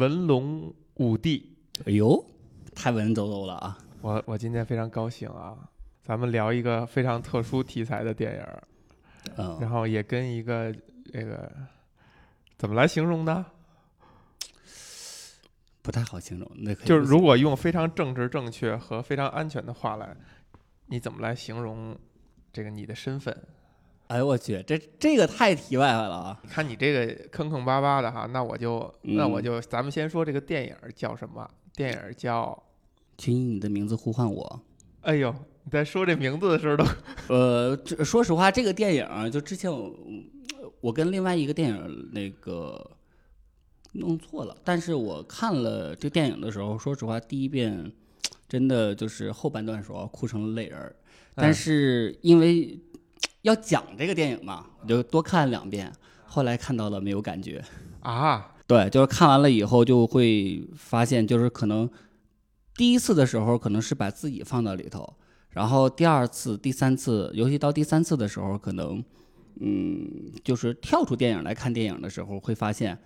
文龙武帝。哎呦，太文绉绉了啊！我我今天非常高兴啊，咱们聊一个非常特殊题材的电影儿，嗯，然后也跟一个这个怎么来形容呢？不太好形容。那可以就是如果用非常政治正确和非常安全的话来，你怎么来形容这个你的身份？哎呦我去，这这个太题外话了啊！看你这个坑坑巴巴的哈，那我就那我嗯就咱们先说这个电影叫什么？电影叫请以你的名字呼唤我。哎呦，你在说这名字的时候都 呃，这说实话，这个电影就之前我我跟另外一个电影那个弄错了，但是我看了这电影的时候，说实话，第一遍真的就是后半段的时候哭成了泪人儿，但嗯是因为要讲这个电影嘛，我就多看两遍，后来看到了没有感觉。啊，对，就是看完了以后就会发现，就是可能第一次的时候可能是把自己放到里头，然后第二次、第三次，尤其到第三次的时候，可能嗯，就是跳出电影来看电影的时候，会发现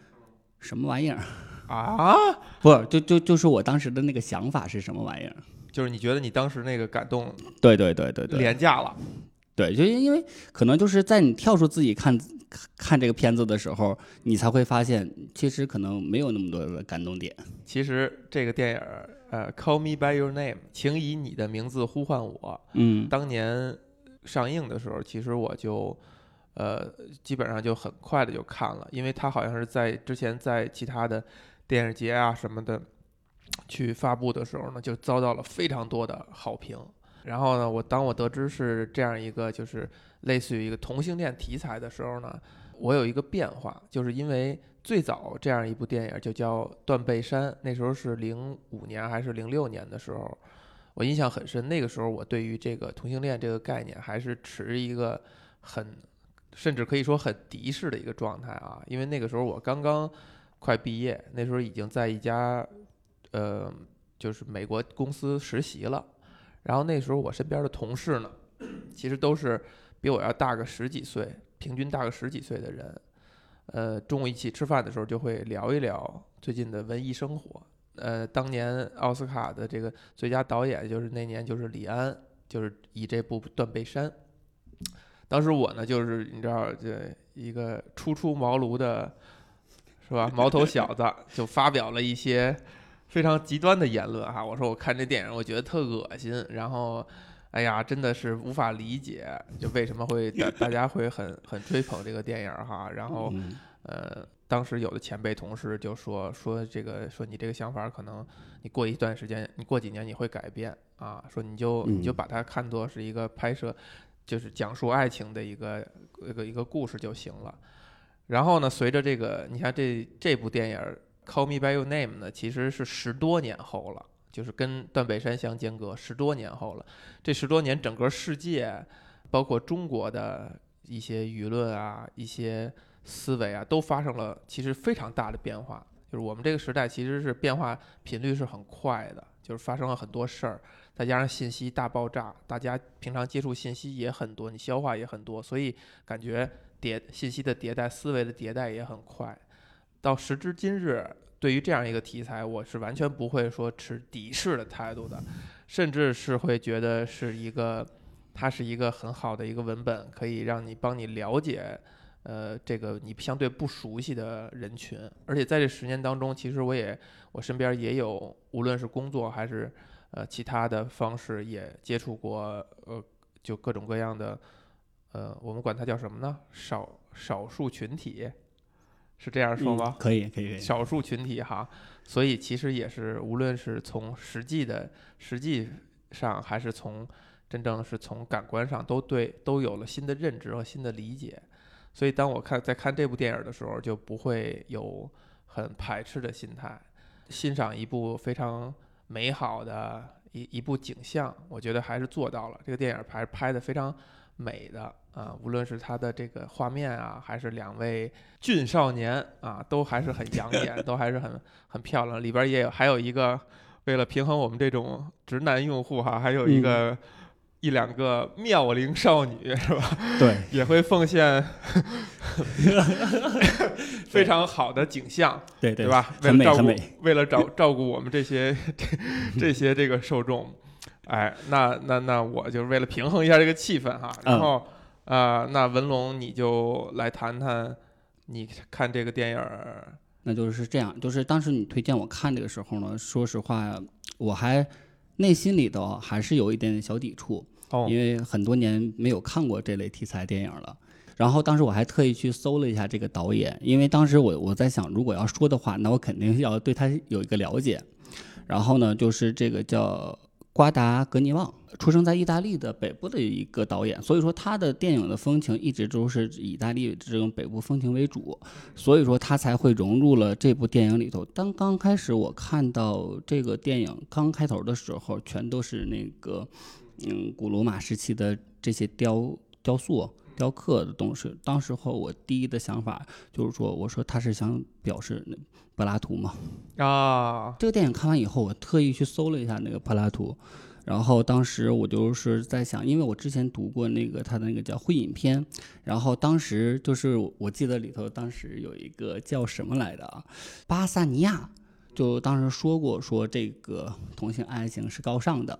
什么玩意儿？啊，不，就就就是我当时的那个想法是什么玩意儿？就是你觉得你当时那个感动对对对对对，廉价了，对，就因为可能就是在你跳出自己看看看这个片子的时候，你才会发现，其实可能没有那么多的感动点。其实这个电影儿呃，Call Me by Your Name，请以你的名字呼唤我。嗯当年上映的时候，其实我就呃基本上就很快的就看了，因为它好像是在之前在其他的电影节啊什么的去发布的时候呢，就遭到了非常多的好评。然后呢，我当我得知是这样一个就是类似于一个同性恋题材的时候呢，我有一个变化，就是因为最早这样一部电影就叫《断背山》，那时候是零五年还是零六年的时候，我印象很深。那个时候我对于这个同性恋这个概念还是持一个很，甚至可以说很敌视的一个状态啊，因为那个时候我刚刚快毕业，那时候已经在一家呃就是美国公司实习了。然后那时候我身边的同事呢，其实都是比我要大个十几岁，平均大个十几岁的人。呃，中午一起吃饭的时候就会聊一聊最近的文艺生活。呃，当年奥斯卡的这个最佳导演就是那年就是李安，就是以这部《断背山》。当时我呢，就是你知道，这一个初出茅庐的，是吧？毛头小子，就发表了一些非常极端的言论哈。我说我看这电影，我觉得特恶心，然后，哎呀，真的是无法理解，就为什么会大大家会很很追捧这个电影哈。然后，嗯呃，当时有的前辈同事就说说这个说你这个想法可能你过一段时间，你过几年你会改变啊，说你就你就嗯把它看作是一个拍摄，就是讲述爱情的一个一个一个故事就行了。然后呢，随着这个，你看这这部电影儿《Call Me by Your Name》呢，其实是十多年后了，就是跟断背山相间隔十多年后了。这十多年，整个世界，包括中国的一些舆论啊，一些思维啊，都发生了其实非常大的变化。就是我们这个时代其实是变化频率是很快的，就是发生了很多事儿，再加上信息大爆炸，大家平常接触信息也很多，你消化也很多，所以感觉迭信息的迭代、思维的迭代也很快。到时至今日，对于这样一个题材，我是完全不会说持敌视的态度的，甚至是会觉得是一个，它是一个很好的一个文本，可以让你帮你了解，呃，这个你相对不熟悉的人群。而且在这十年当中，其实我也我身边也有，无论是工作还是呃其他的方式，也接触过呃就各种各样的，呃，我们管它叫什么呢？少少数群体，是这样说吗？可以可以可以。少数群体哈，所以其实也是，无论是从实际的实际上，还是从真正是从感官上，都对都有了新的认知和新的理解。所以当我看在看这部电影的时候，就不会有很排斥的心态，欣赏一部非常美好的一一部景象，我觉得还是做到了。这个电影还是拍的非常美的啊，无论是它的这个画面啊，还是两位俊少年啊，都还是很养眼，都还是很很漂亮。里边也有还有一个，为了平衡我们这种直男用户哈，还有一个一两个妙龄少女是吧？对，也会奉献 非常好的景象，对对吧？为了照顾为了照照顾我们这些这这些这个受众，哎，那那那我就是为了平衡一下这个气氛哈。然后啊、那文龙你就来谈谈你看这个电影儿，那就是这样，就是当时你推荐我看这个时候呢，说实话，我还内心里头还是有一点点小抵触，哦因为很多年没有看过这类题材电影了。然后当时我还特意去搜了一下这个导演，因为当时我我在想，如果要说的话，那我肯定要对他有一个了解。然后呢，就是这个叫瓜达格尼旺，出生在意大利的北部的一个导演，所以说他的电影的风情一直都是以意大利这种北部风情为主，所以说他才会融入了这部电影里头。当刚开始我看到这个电影刚开头的时候，全都是那个嗯古罗马时期的这些雕雕塑。雕刻的东西，当时候我第一的想法就是说，我说他是想表示那柏拉图嘛，啊，这个电影看完以后，我特意去搜了一下那个柏拉图，然后当时我就是在想，因为我之前读过那个他的那个叫《会影片》，然后当时就是我记得里头当时有一个叫什么来的啊，巴萨尼亚，就当时说过说这个同性爱情是高尚的。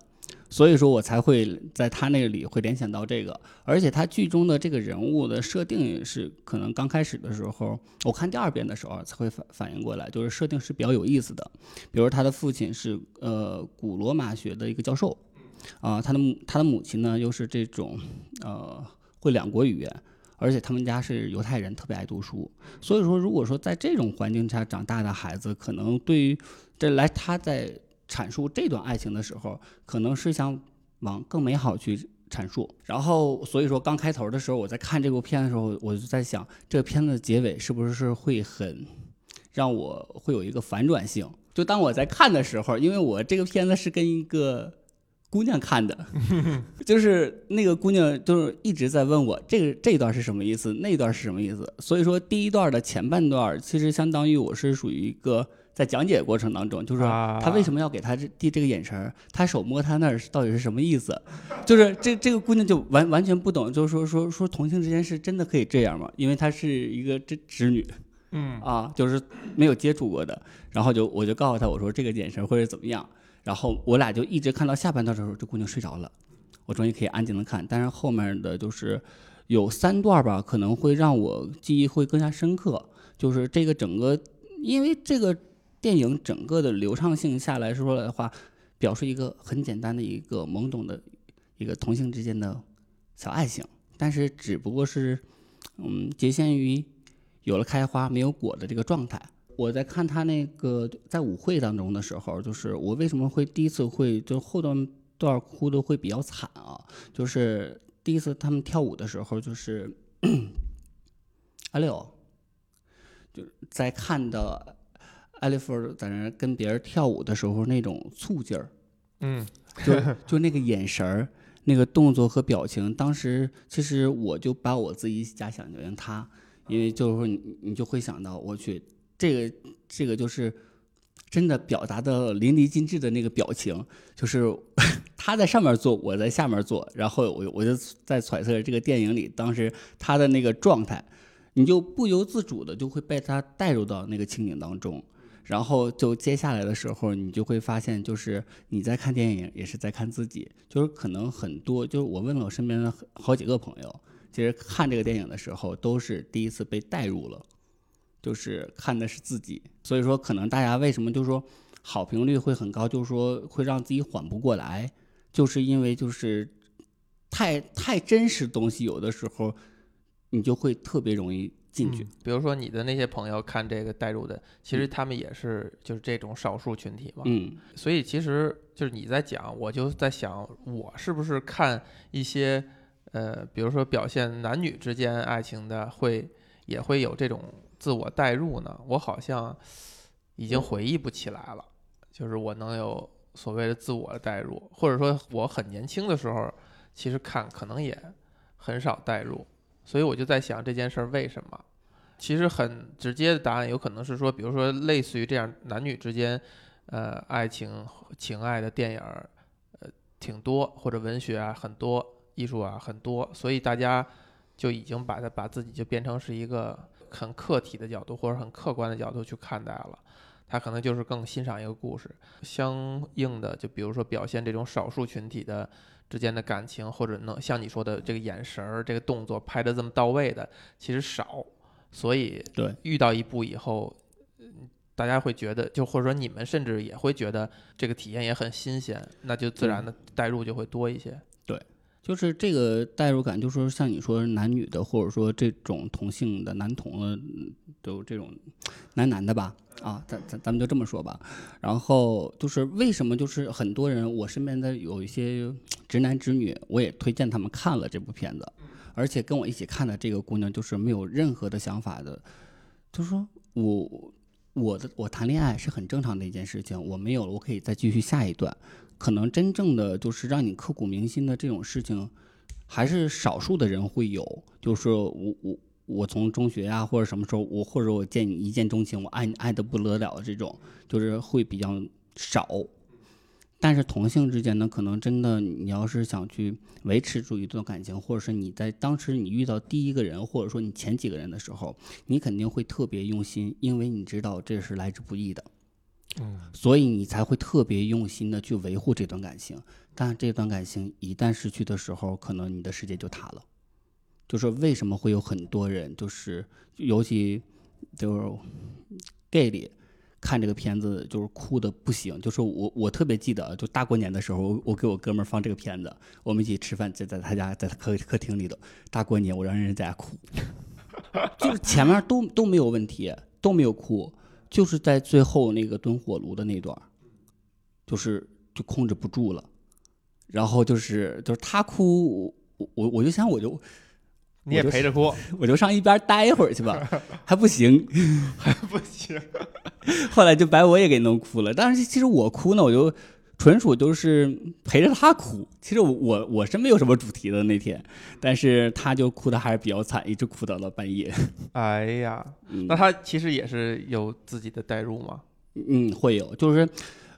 所以说我才会在他那里会联想到这个，而且他剧中的这个人物的设定也是可能刚开始的时候，我看第二遍的时候才会反反应过来，就是设定是比较有意思的。比如他的父亲是呃古罗马学的一个教授，啊、他的母他的母亲呢又是这种呃会两国语言，而且他们家是犹太人，特别爱读书。所以说，如果说在这种环境下长大的孩子，可能对于这来他在阐述这段爱情的时候，可能是想往更美好去阐述。然后，所以说刚开头的时候，我在看这部片的时候，我就在想，这个片子的结尾是不是会很让我会有一个反转性？就当我在看的时候，因为我这个片子是跟一个姑娘看的，就是那个姑娘就是一直在问我这个这一段是什么意思，那一段是什么意思。所以说第一段的前半段其实相当于我是属于一个在讲解过程当中，就是他为什么要给他这递这个眼神儿，他手摸他那儿到底是什么意思？就是这这个姑娘就完完全不懂，就是说说说同性之间是真的可以这样吗？因为她是一个这直女，嗯。啊，就是没有接触过的，然后就我就告诉他我说这个眼神会是怎么样，然后我俩就一直看到下半段的时候，这姑娘睡着了，我终于可以安静的看，但是后面的就是有三段吧，可能会让我记忆会更加深刻，就是这个整个，因为这个电影整个的流畅性下来说的话，表示一个很简单的一个懵懂的一个同性之间的小爱情，但是只不过是嗯局限于有了开花没有果的这个状态。我在看他那个在舞会当中的时候，就是我为什么会第一次会就后段段哭的会比较惨啊？就是第一次他们跳舞的时候，就是阿六，就是在看到艾利弗在那跟别人跳舞的时候那种醋劲儿，嗯。就就那个眼神儿、那个动作和表情，当时其实我就把我自己假想成他，因为就是说你你就会想到，我去，这个这个就是真的表达的淋漓尽致的那个表情，就是 他在上面坐，我在下面坐，然后我我就在揣测这个电影里当时他的那个状态，你就不由自主的就会被他带入到那个情景当中。然后就接下来的时候，你就会发现，就是你在看电影，也是在看自己。就是可能很多，就是我问了我身边的好几个朋友，其实看这个电影的时候，都是第一次被带入了，就是看的是自己。所以说，可能大家为什么就是说好评率会很高，就是说会让自己缓不过来，就是因为就是太太真实东西，有的时候你就会特别容易进去。嗯比如说你的那些朋友看这个带入的，其实他们也是就是这种少数群体嘛。嗯所以其实就是你在讲，我就在想，我是不是看一些呃，比如说表现男女之间爱情的，会也会有这种自我代入呢？我好像已经回忆不起来了，就是我能有所谓的自我的代入，或者说我很年轻的时候，其实看可能也很少代入，所以我就在想这件事儿为什么？其实很直接的答案有可能是说，比如说类似于这样男女之间，呃，爱情情爱的电影儿，呃，挺多，或者文学啊很多，艺术啊很多，所以大家就已经把它把自己就变成是一个很客体的角度或者很客观的角度去看待了。他可能就是更欣赏一个故事，相应的就比如说表现这种少数群体的之间的感情，或者能像你说的这个眼神儿、这个动作拍的这么到位的，其实少。所以对遇到一部以后，嗯大家会觉得，就或者说你们甚至也会觉得这个体验也很新鲜，那就自然的代入就会多一些。就是这个代入感，就是说像你说男女的，或者说这种同性的男同的，嗯都这种男男的吧，啊，咱咱咱们就这么说吧。然后就是为什么就是很多人，我身边的有一些直男直女，我也推荐他们看了这部片子，而且跟我一起看的这个姑娘就是没有任何的想法的，就是说我我的我谈恋爱是很正常的一件事情，我没有了，我可以再继续下一段。可能真正的就是让你刻骨铭心的这种事情，还是少数的人会有。就是我我我从中学啊，或者什么时候，我或者我见你一见钟情，我爱你爱的不得了这种，就是会比较少。但是同性之间呢，可能真的你要是想去维持住一段感情，或者是你在当时你遇到第一个人，或者说你前几个人的时候，你肯定会特别用心，因为你知道这是来之不易的。嗯，所以你才会特别用心的去维护这段感情。但这段感情一旦失去的时候，可能你的世界就塌了。就是为什么会有很多人，就是尤其就是 gay 里看这个片子，就是哭的不行。就是我我特别记得，就大过年的时候，我我给我哥们儿放这个片子，我们一起吃饭，在在他家，在他客客厅里头，大过年我让人在家哭，就是前面都都没有问题，都没有哭。就是在最后那个蹲火炉的那段，就是就控制不住了，然后就是就是他哭，我我我就想我就你也陪着哭，我就上一边待一会儿去吧，还不行，还不行。后来就把我也给弄哭了。但是其实我哭呢，我就纯属就是陪着他哭。其实我我我是没有什么主题的那天，但是他就哭的还是比较惨，一直哭到了半夜。哎呀，嗯那他其实也是有自己的代入吗。嗯，会有，就是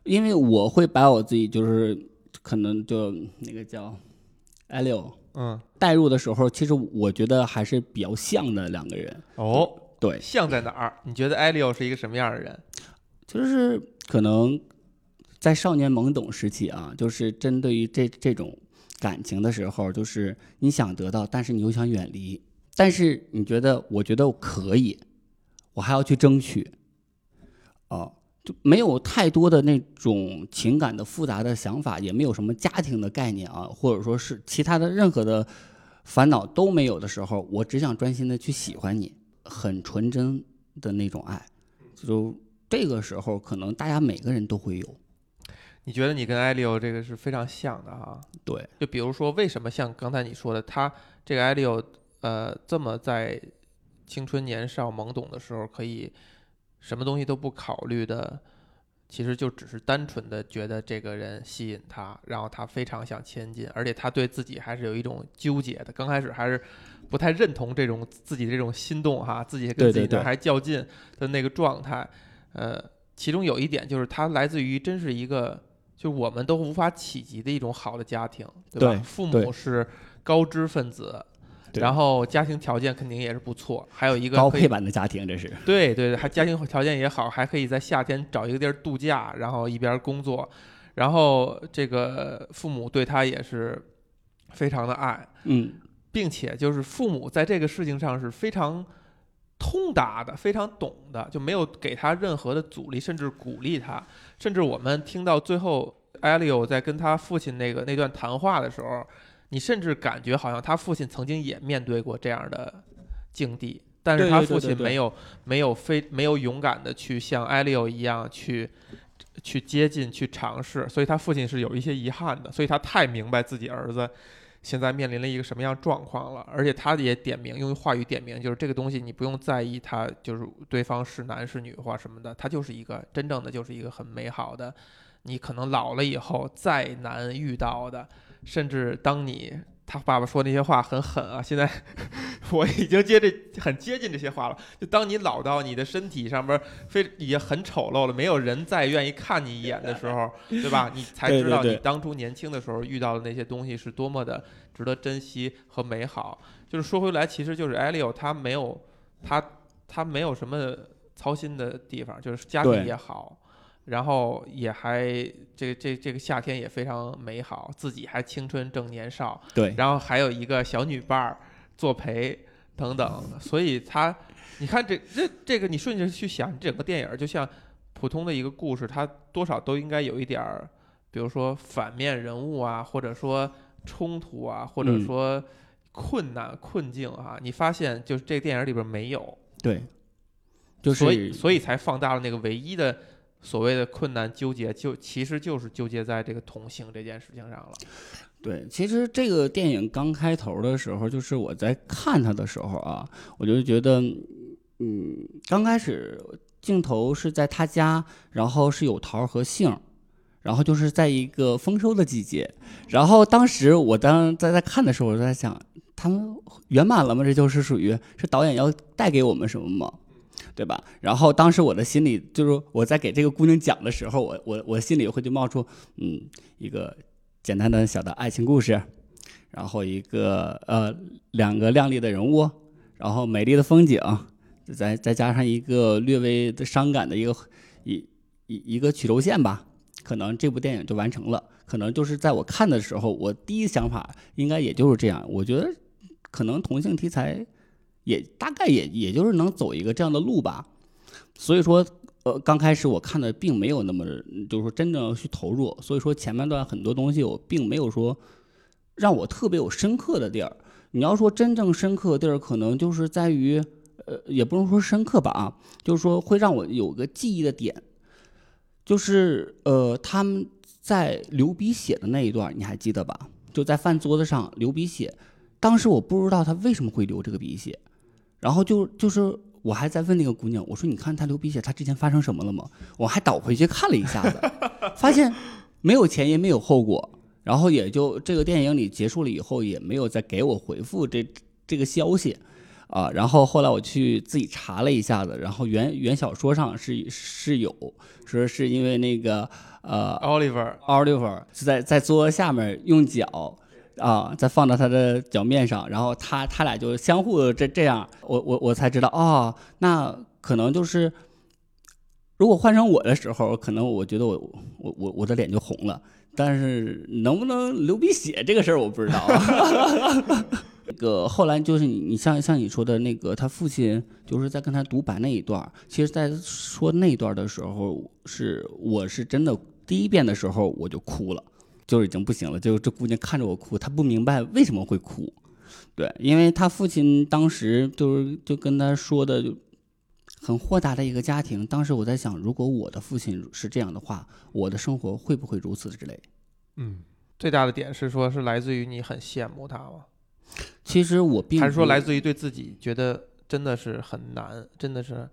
因为我会把我自己就是可能就那个叫艾六嗯，代入的时候，其实我觉得还是比较像的两个人。哦，对，像在哪儿？你觉得艾利欧是一个什么样的人？就是可能在少年懵懂时期啊，就是针对于这这种感情的时候，就是你想得到，但是你又想远离，但是你觉得，我觉得我可以，我还要去争取，哦、就没有太多的那种情感的复杂的想法，也没有什么家庭的概念啊，或者说是其他的任何的烦恼都没有的时候，我只想专心的去喜欢你，很纯真的那种爱，就这个时候，可能大家每个人都会有。你觉得你跟艾利欧这个是非常像的哈？对，就比如说，为什么像刚才你说的，他这个艾利欧，呃，这么在青春年少懵懂的时候，可以什么东西都不考虑的，其实就只是单纯的觉得这个人吸引他，然后他非常想前进，而且他对自己还是有一种纠结的。刚开始还是不太认同这种自己这种心动哈，自己跟自己还较劲的那个状态。呃，其中有一点就是他来自于真是一个。就我们都无法企及的一种好的家庭，对吧？对父母是高知分子，然后家庭条件肯定也是不错，还有一个高配版的家庭，这是对对对，还家庭条件也好，还可以在夏天找一个地儿度假，然后一边工作，然后这个父母对他也是非常的爱，嗯，并且就是父母在这个事情上是非常通达的，非常懂的，就没有给他任何的阻力，甚至鼓励他。甚至我们听到最后，艾利欧在跟他父亲那个那段谈话的时候，你甚至感觉好像他父亲曾经也面对过这样的境地，但是他父亲没有没有非没有勇敢的去像艾利欧一样去。去接近，去尝试，所以他父亲是有一些遗憾的，所以他太明白自己儿子现在面临了一个什么样状况了，而且他也点名用话语点名，就是这个东西你不用在意他就是对方是男是女或什么的，他就是一个真正的就是一个很美好的，你可能老了以后再难遇到的，甚至当你他爸爸说那些话很狠啊！现在 我已经接这很接近这些话了。就当你老到你的身体上边非已经很丑陋了，没有人再愿意看你一眼的时候，对吧？你才知道你当初年轻的时候遇到的那些东西是多么的值得珍惜和美好。就是说回来，其实就是艾利欧他没有他他没有什么操心的地方，就是家庭也好。然后也还这这这个夏天也非常美好，自己还青春正年少，对，然后还有一个小女伴儿作陪等等，所以他，你看这这这个你顺着去想，整个电影就像普通的一个故事，它多少都应该有一点儿，比如说反面人物啊，或者说冲突啊，或者说困难困境啊，你发现就是这个电影里边没有，对，就是所以所以才放大了那个唯一的。所谓的困难纠结，就其实就是纠结在这个同性这件事情上了。对，其实这个电影刚开头的时候，就是我在看它的时候啊，我就觉得，嗯，刚开始镜头是在他家，然后是有桃和杏，然后就是在一个丰收的季节，然后当时我当在在看的时候，我就在想，他们圆满了吗？这就是属于是导演要带给我们什么吗？对吧？然后当时我的心里就是我在给这个姑娘讲的时候，我我我心里会就冒出嗯一个简单的小的爱情故事，然后一个呃两个靓丽的人物，然后美丽的风景，再再加上一个略微的伤感的一个一一一个曲轴线吧，可能这部电影就完成了。可能就是在我看的时候，我第一想法应该也就是这样。我觉得可能同性题材。也大概也也就是能走一个这样的路吧，所以说，呃，刚开始我看的并没有那么，就是说真正去投入，所以说前半段很多东西我并没有说让我特别有深刻的地儿。你要说真正深刻的地儿，可能就是在于，呃，也不能说深刻吧啊，就是说会让我有个记忆的点，就是呃他们在流鼻血的那一段，你还记得吧？就在饭桌子上流鼻血，当时我不知道他为什么会流这个鼻血。然后就就是我还在问那个姑娘，我说你看她流鼻血，她之前发生什么了吗？我还倒回去看了一下子，发现没有前因没有后果，然后也就这个电影里结束了以后也没有再给我回复这这个消息，啊，然后后来我去自己查了一下子，然后原原小说上是是有说是因为那个呃，Oliver Oliver 是在在桌子下面用脚。啊，再放到他的脚面上，然后他他俩就相互这这样，我我我才知道哦，那可能就是，如果换成我的时候，可能我觉得我我我我的脸就红了，但是能不能流鼻血这个事儿我不知道。那个后来就是你你像像你说的那个，他父亲就是在跟他独白那一段，其实在说那一段的时候，是我是真的第一遍的时候我就哭了。就已经不行了，就这姑娘看着我哭，她不明白为什么会哭，对，因为她父亲当时就是就跟她说的就很豁达的一个家庭。当时我在想，如果我的父亲是这样的话，我的生活会不会如此之类？嗯，最大的点是说，是来自于你很羡慕他吗？其实我并还是说来自于对自己觉得真的是很难，真的是。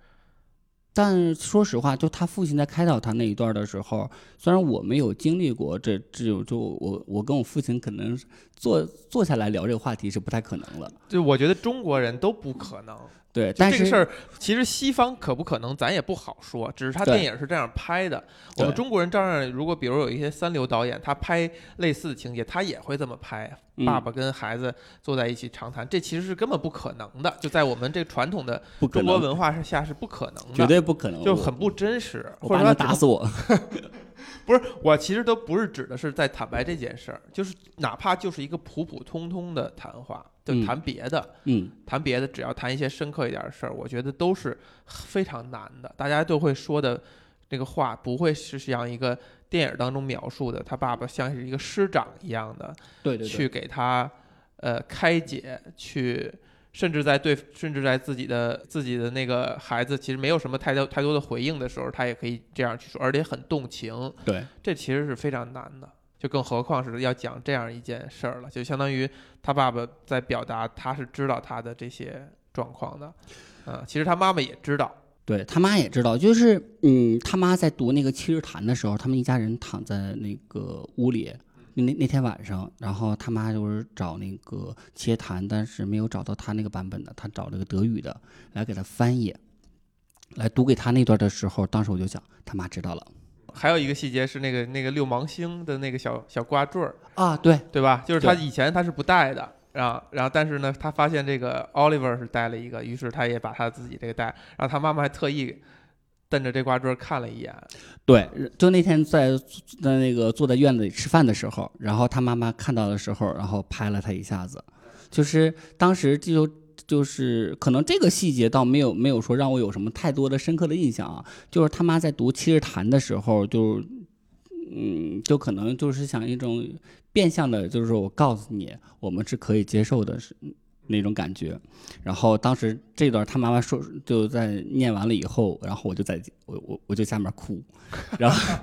但说实话，就他父亲在开导他那一段的时候，虽然我没有经历过，这这就我我跟我父亲可能坐坐下来聊这个话题是不太可能了。就我觉得中国人都不可能。对，但这个事儿其实西方可不可能，咱也不好说。只是他电影是这样拍的，我们中国人照样，如果比如有一些三流导演，他拍类似的情节，他也会这么拍。爸爸跟孩子坐在一起长谈，这其实是根本不可能的。就在我们这传统的中国文化下是不可能的，绝对不可能，就很不真实。或者说打死我。不是，我其实都不是指的是在坦白这件事儿，就是哪怕就是一个普普通通的谈话，就谈别的，嗯，谈别的，只要谈一些深刻一点的事儿，我觉得都是非常难的。大家都会说的这个话，不会是像一个电影当中描述的，他爸爸像是一个师长一样的，对对，去给他呃开解，去。甚至在对，甚至在自己的自己的那个孩子其实没有什么太多太多的回应的时候，他也可以这样去说，而且很动情。对，这其实是非常难的，就更何况是要讲这样一件事儿了，就相当于他爸爸在表达他是知道他的这些状况的，啊，其实他妈妈也知道，对他妈也知道，就是嗯，他妈在读那个七日谈的时候，他们一家人躺在那个屋里。那那天晚上，然后他妈就是找那个切谈，但是没有找到他那个版本的，他找了个德语的来给他翻译，来读给他那段的时候，当时我就想，他妈知道了还有一个细节是那个那个六芒星的那个小小挂坠儿，啊，对对吧？就是他以前他是不戴的，然后然后但是呢，他发现这个 Oliver 是戴了一个，于是他也把他自己这个戴，然后他妈妈还特意瞪着这挂坠看了一眼，对，就那天在在那个坐在院子里吃饭的时候，然后他妈妈看到的时候，然后拍了他一下子，就是当时就就是可能这个细节倒没有没有说让我有什么太多的深刻的印象啊，就是他妈在读《七日谈》的时候，就嗯，就可能就是想一种变相的，就是说我告诉你，我们是可以接受的，是那种感觉。然后当时这段他妈妈说就在念完了以后，然后我就在我我我就下面哭，然后。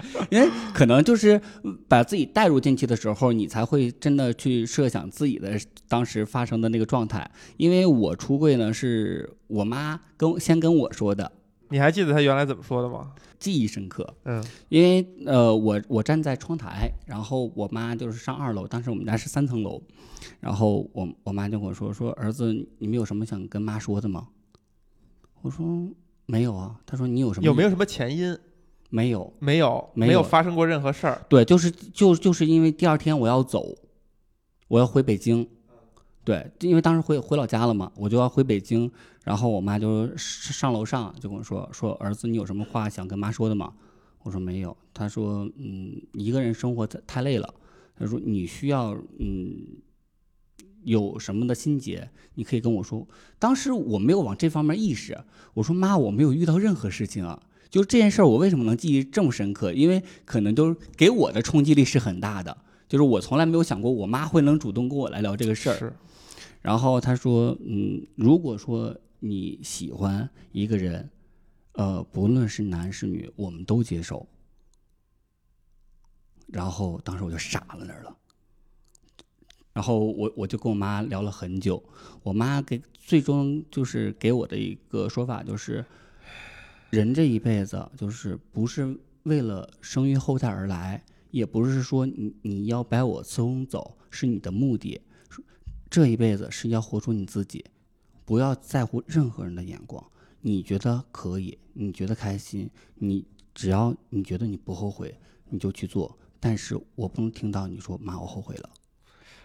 因为可能就是把自己带入进去的时候，你才会真的去设想自己的当时发生的那个状态。因为我出柜呢，是我妈跟先跟我说的，你还记得他原来怎么说的吗？记忆深刻。嗯因为呃，我我站在窗台，然后我妈就是上二楼，当时我们家是三层楼，然后我我妈就跟我说说儿子，你们有什么想跟妈说的吗？我说没有啊。她说你有什么？有没有什么前因？没有。没有，没有有发生过任何事儿。对，就是就就是因为第二天我要走，我要回北京。对，因为当时回回老家了嘛，我就要回北京。然后我妈就上楼上就跟我说说儿子，你有什么话想跟妈说的吗？我说没有。她说嗯，一个人生活太太累了。她说你需要嗯有什么的心结，你可以跟我说。当时我没有往这方面意识，我说妈，我没有遇到任何事情啊。就这件事儿，我为什么能记忆这么深刻？因为可能就是给我的冲击力是很大的。就是我从来没有想过我妈会能主动跟我来聊这个事儿。然后他说，嗯，如果说你喜欢一个人，呃，不论是男是女，我们都接受。然后当时我就傻了那儿了。然后我我就跟我妈聊了很久，我妈给最终就是给我的一个说法就是，人这一辈子就是不是为了生育后代而来，也不是说你你要把我伺候走是你的目的，这一辈子是要活出你自己，不要在乎任何人的眼光。你觉得可以，你觉得开心，你只要你觉得你不后悔，你就去做。但是我不能听到你说妈，我后悔了。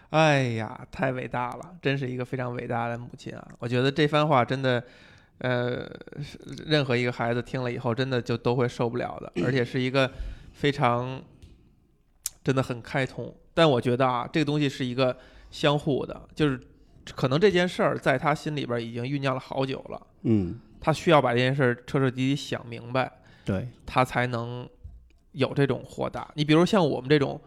哎呀，太伟大了，真是一个非常伟大的母亲啊！我觉得这番话真的，呃，任何一个孩子听了以后，真的就都会受不了的，而且是一个非常真的很开通。但我觉得啊，这个东西是一个相互的，就是可能这件事儿在他心里边已经酝酿了好久了，嗯，他需要把这件事儿彻彻底底想明白，对，他才能有这种豁达。你比如像我们这种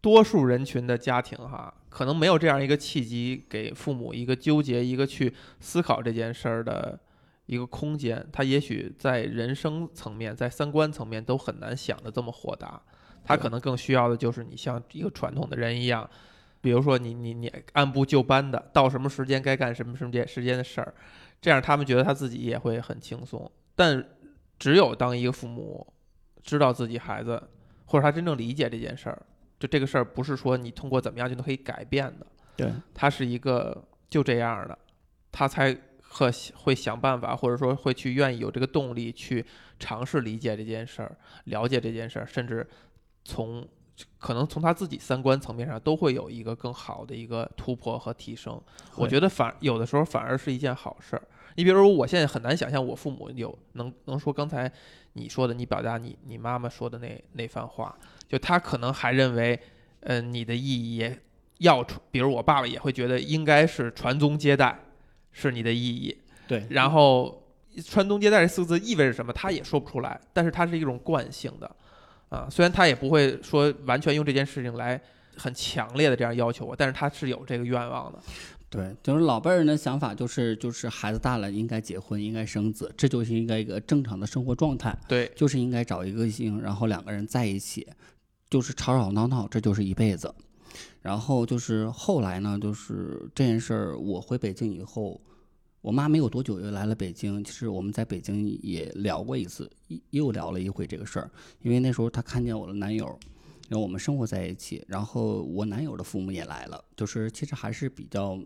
多数人群的家庭哈，可能没有这样一个契机，给父母一个纠结、一个去思考这件事儿的一个空间。他也许在人生层面、在三观层面都很难想的这么豁达。他可能更需要的就是你像一个传统的人一样，比如说你你你按部就班的，到什么时间该干什么什么间时间的事儿，这样他们觉得他自己也会很轻松。但只有当一个父母知道自己孩子，或者他真正理解这件事儿，就这个事儿不是说你通过怎么样就能可以改变的，对，他是一个就这样的，他才和会想办法，或者说会去愿意有这个动力去尝试理解这件事儿，了解这件事儿，甚至从可能从他自己三观层面上都会有一个更好的一个突破和提升。我觉得反有的时候反而是一件好事儿。你比如说，我现在很难想象我父母有能能说刚才你说的，你表达你你妈妈说的那那番话，就他可能还认为，呃，你的意义要传，比如我爸爸也会觉得应该是传宗接代是你的意义，对，然后传宗接代这四个字意味着什么，他也说不出来，但是它是一种惯性的，啊，虽然他也不会说完全用这件事情来很强烈的这样要求我，但是他是有这个愿望的。对，就是老辈人的想法，就是就是孩子大了应该结婚，应该生子，这就是应该一个正常的生活状态，对，就是应该找一个性，然后两个人在一起，就是吵吵闹闹，这就是一辈子。然后就是后来呢，就是这件事儿，我回北京以后，我妈没有多久又来了北京。其实我们在北京也聊过一次，又聊了一回这个事儿。因为那时候她看见我的男友，然后我们生活在一起，然后我男友的父母也来了，就是其实还是比较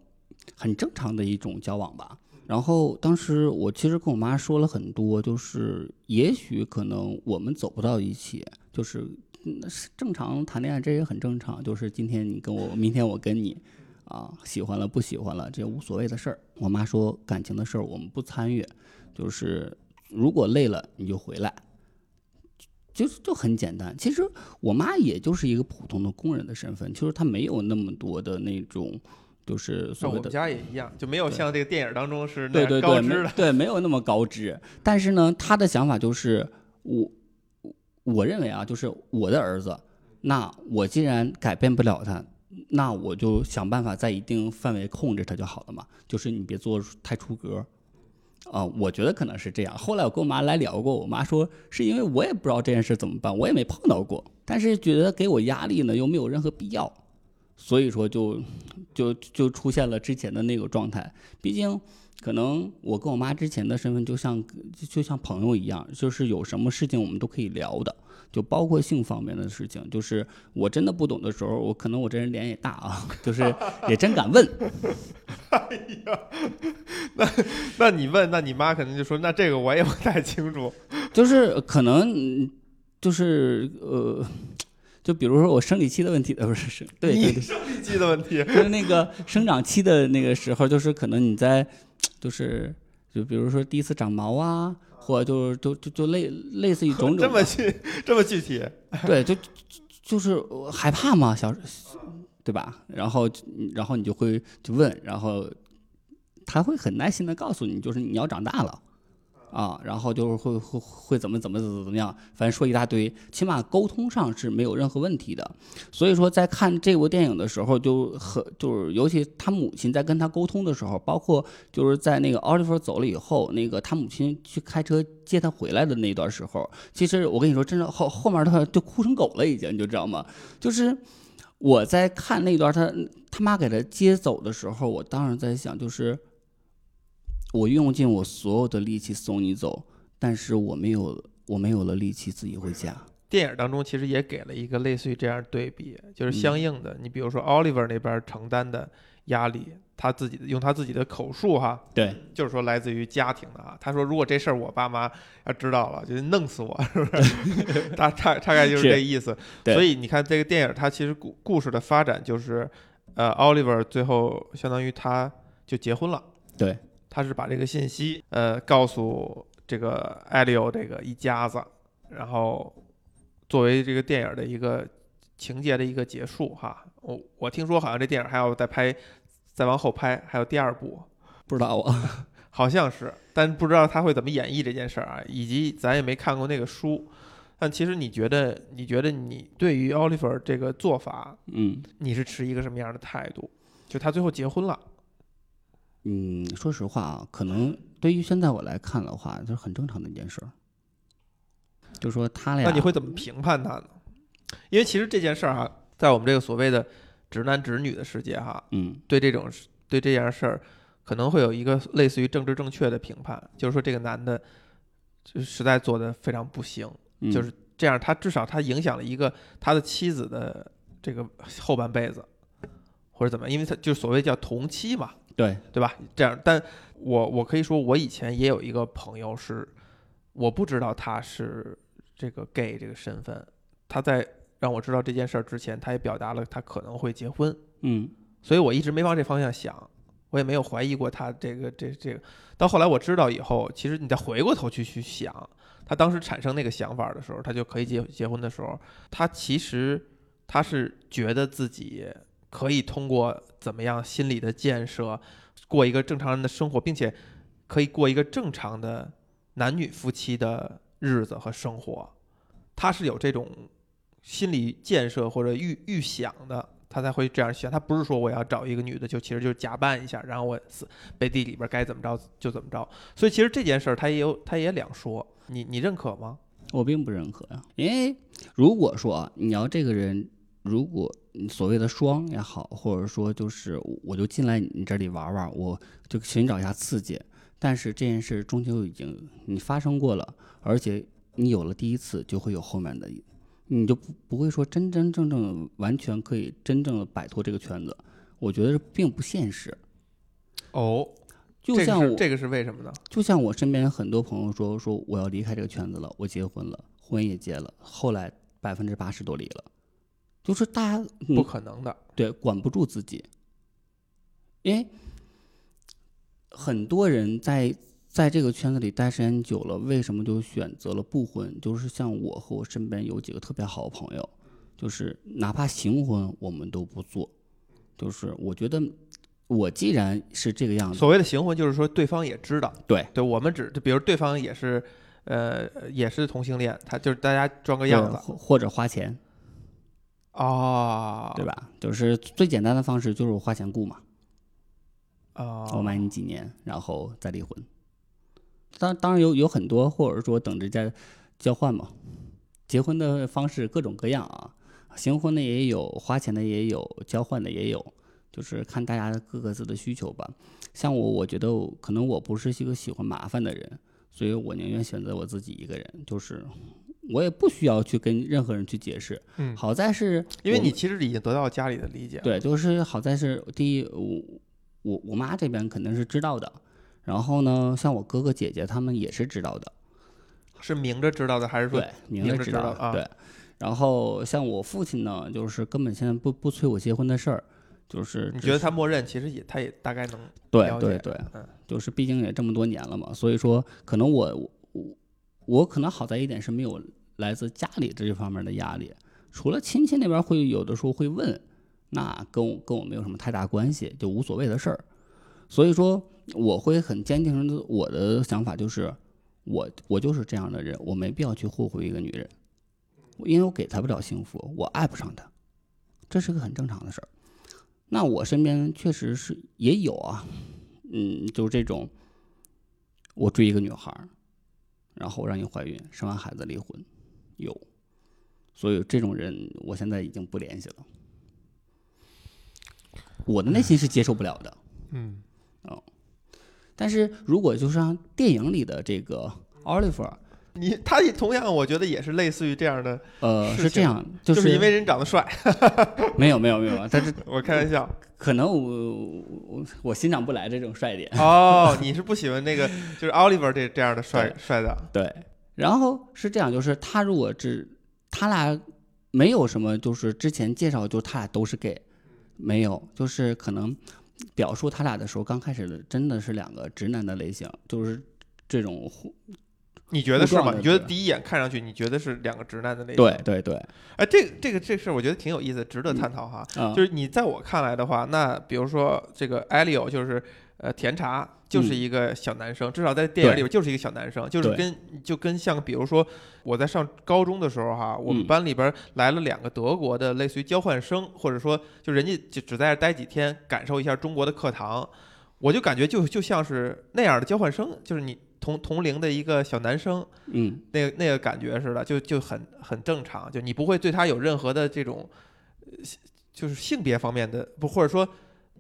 很正常的一种交往吧。然后当时我其实跟我妈说了很多，就是也许可能我们走不到一起，就是嗯是正常谈恋爱，这也很正常。就是今天你跟我，明天我跟你，啊，喜欢了不喜欢了，这无所谓的事儿。我妈说感情的事儿我们不参与，就是如果累了你就回来，就就很简单。其实我妈也就是一个普通的工人的身份，就是她没有那么多的那种，就是那所谓的我们家也一样，就没有像这个电影当中是那样对对。没对，没有那么高知。但是呢，他的想法就是，我我认为啊，就是我的儿子，那我既然改变不了他，那我就想办法在一定范围控制他就好了嘛。就是你别做太出格。啊、我觉得可能是这样。后来我跟我妈来聊过，我妈说是因为我也不知道这件事怎么办，我也没碰到过，但是觉得给我压力呢又没有任何必要，所以说就就就出现了之前的那个状态。毕竟可能我跟我妈之前的身份就像就就像朋友一样，就是有什么事情我们都可以聊的，就包括性方面的事情。就是我真的不懂的时候，我可能我这人脸也大啊，就是 也真敢问。那那你问，那你妈肯定就说，那这个我也不太清楚。就是可能嗯就是呃，就比如说我生理期的问题，呃，不是生对对生理期的问题，就是那个生长期的那个时候，就是可能你在，就是就比如说第一次长毛啊，或者就就就就类类似于种种这么具这么具体，对，就就就是害怕嘛，小对吧？然后然后你就会就问，然后他会很耐心的告诉你，就是你要长大了。啊，然后就是会会会怎么怎么怎么怎么样，反正说一大堆，起码沟通上是没有任何问题的。所以说，在看这部电影的时候，就很就是，尤其他母亲在跟他沟通的时候，包括就是在那个奥利弗走了以后，那个他母亲去开车接他回来的那段时候，其实我跟你说，真的后后面他就哭成狗了，已经，你就知道吗？就是我在看那段他他妈给他接走的时候，我当时在想，就是我用尽我所有的力气送你走，但是我没有我没有了力气自己回家。电影当中其实也给了一个类似于这样对比，就是嗯相应的，你比如说 Oliver 那边承担的压力，他自己用他自己的口述哈，对，就是说来自于家庭的啊。他说如果这事儿我爸妈要知道了，就弄死我，是不是？大大大概就是是这意思。所以你看这个电影，它其实故故事的发展就是，呃，Oliver 最后相当于他就结婚了。对，他是把这个信息呃告诉这个艾利欧这个一家子，然后作为这个电影的一个情节的一个结束哈。我我听说好像这电影还要再拍，再往后拍，还有第二部，不知道啊，好像是，但不知道他会怎么演绎这件事儿啊，以及咱也没看过那个书。但其实你觉得，你觉得你对于奥利弗这个做法，嗯你是持一个什么样的态度？就他最后结婚了，嗯，说实话啊，可能对于现在我来看的话，就是很正常的一件事儿。就说他俩，那你会怎么评判他呢？因为其实这件事儿哈，在我们这个所谓的直男直女的世界哈，嗯对这种事对这件事儿可能会有一个类似于政治正确的评判，就是说这个男的就实在做的非常不行，嗯，就是这样，他至少他影响了一个他的妻子的这个后半辈子，或者怎么样，因为他就所谓叫同妻嘛，对，对吧？这样，但我我可以说，我以前也有一个朋友是，我不知道他是这个 gay 这个身份，他在让我知道这件事儿之前，他也表达了他可能会结婚，嗯所以我一直没往这方向想，我也没有怀疑过他这个这这个。到后来我知道以后，其实你再回过头去去想，他当时产生那个想法的时候，他就可以结结婚的时候，他其实他是觉得自己可以通过怎么样心理的建设，过一个正常人的生活，并且可以过一个正常的男女夫妻的日子和生活。他是有这种心理建设或者预预想的，他才会这样想。他不是说我要找一个女的，就其实就是假扮一下，然后我死背地里边该怎么着就怎么着。所以其实这件事儿他也有他也两说，你你认可吗？我并不认可呀，因为如果说你要这个人，如果你所谓的双也好，或者说就是我就进来你这里玩玩，我就寻找一下刺激，但是这件事终究已经你发生过了，而且你有了第一次，就会有后面的你就不不会说真真正正的完全可以真正的摆脱这个圈子。我觉得并不现实。哦，就像我，这个是这个是为什么呢？就像我身边很多朋友说，说我要离开这个圈子了，我结婚了，婚也结了，后来百分之八十都离了，就是大家嗯不可能的。对，管不住自己，因为很多人在在这个圈子里待时间久了，为什么就选择了不婚？就是像我和我身边有几个特别好的朋友，就是哪怕行婚我们都不做，就是我觉得我既然是这个样子，所谓的行婚，就是说对方也知道，对对，我们只就比如对方也是，呃，也是同性恋，他就是大家装个样子或或者花钱，啊，对吧？就是最简单的方式就是我花钱雇嘛，啊，我买你几年，然后再离婚。当当然有有很多，或者说等着再交换嘛。结婚的方式各种各样啊，行婚的也有，花钱的也有，交换的也有，就是看大家各个自的需求吧。像我，我觉得可能我不是一个喜欢麻烦的人，所以我宁愿选择我自己一个人，就是我也不需要去跟任何人去解释。嗯，好在是因为你其实已经得到家里的理解，对，就是好在是第一，我我我妈这边肯定是知道的，然后呢，像我哥哥姐姐他们也是知道的，是明着知道的，还是说对，明明着着知道的，啊对。然后像我父亲呢，就是根本现在不不催我结婚的事儿，就是你觉得他默认其实也他也大概能对对对，嗯就是毕竟也这么多年了嘛，所以说可能我我可能好在一点是没有来自家里这方面的压力，除了亲戚那边会有的时候会问，那跟我跟我没有什么太大关系，就无所谓的事儿。所以说我会很坚定的，我的想法就是，我我就是这样的人，我没必要去霍霍一个女人，因为我给她不了幸福，我爱不上她，这是个很正常的事儿。那我身边确实是也有啊，嗯，就是这种，我追一个女孩儿，然后让你怀孕，生完孩子离婚，有，所以这种人我现在已经不联系了。我的内心是接受不了的，嗯。但是如果就像电影里的这个 Oliver，你他也同样，我觉得也是类似于这样的，呃，是这样，就就是因为人长得帅，没有没有没有，但是 我开玩笑。可能我我我欣赏不来这种帅点，哦，你是不喜欢那个就是 Oliver 这这样的帅帅的，对，然后是这样，就是他如果只他俩没有什么，就是之前介绍就他俩都是 gay，没有，就是可能表述他俩的时候，刚开始的真的是两个直男的类型，就是这种互你觉得是吗？你觉得第一眼看上去，你觉得是两个直男的那对对对，哎，这个这个这事儿，我觉得挺有意思，值得探讨哈。啊、就是你在我看来的话，那比如说这个艾利欧，就是呃甜茶，就是嗯一个小男生，至少在电影里边就是一个小男生，就是跟就跟像比如说我在上高中的时候哈，我们嗯班里边来了两个德国的类似于交换生，或者说就人家就只在这儿待几天，感受一下中国的课堂，我就感觉就就像是那样的交换生，就是你同同龄的一个小男生，嗯那个那个感觉似的，就就很很正常，就你不会对他有任何的这种，呃就是性别方面的不，或者说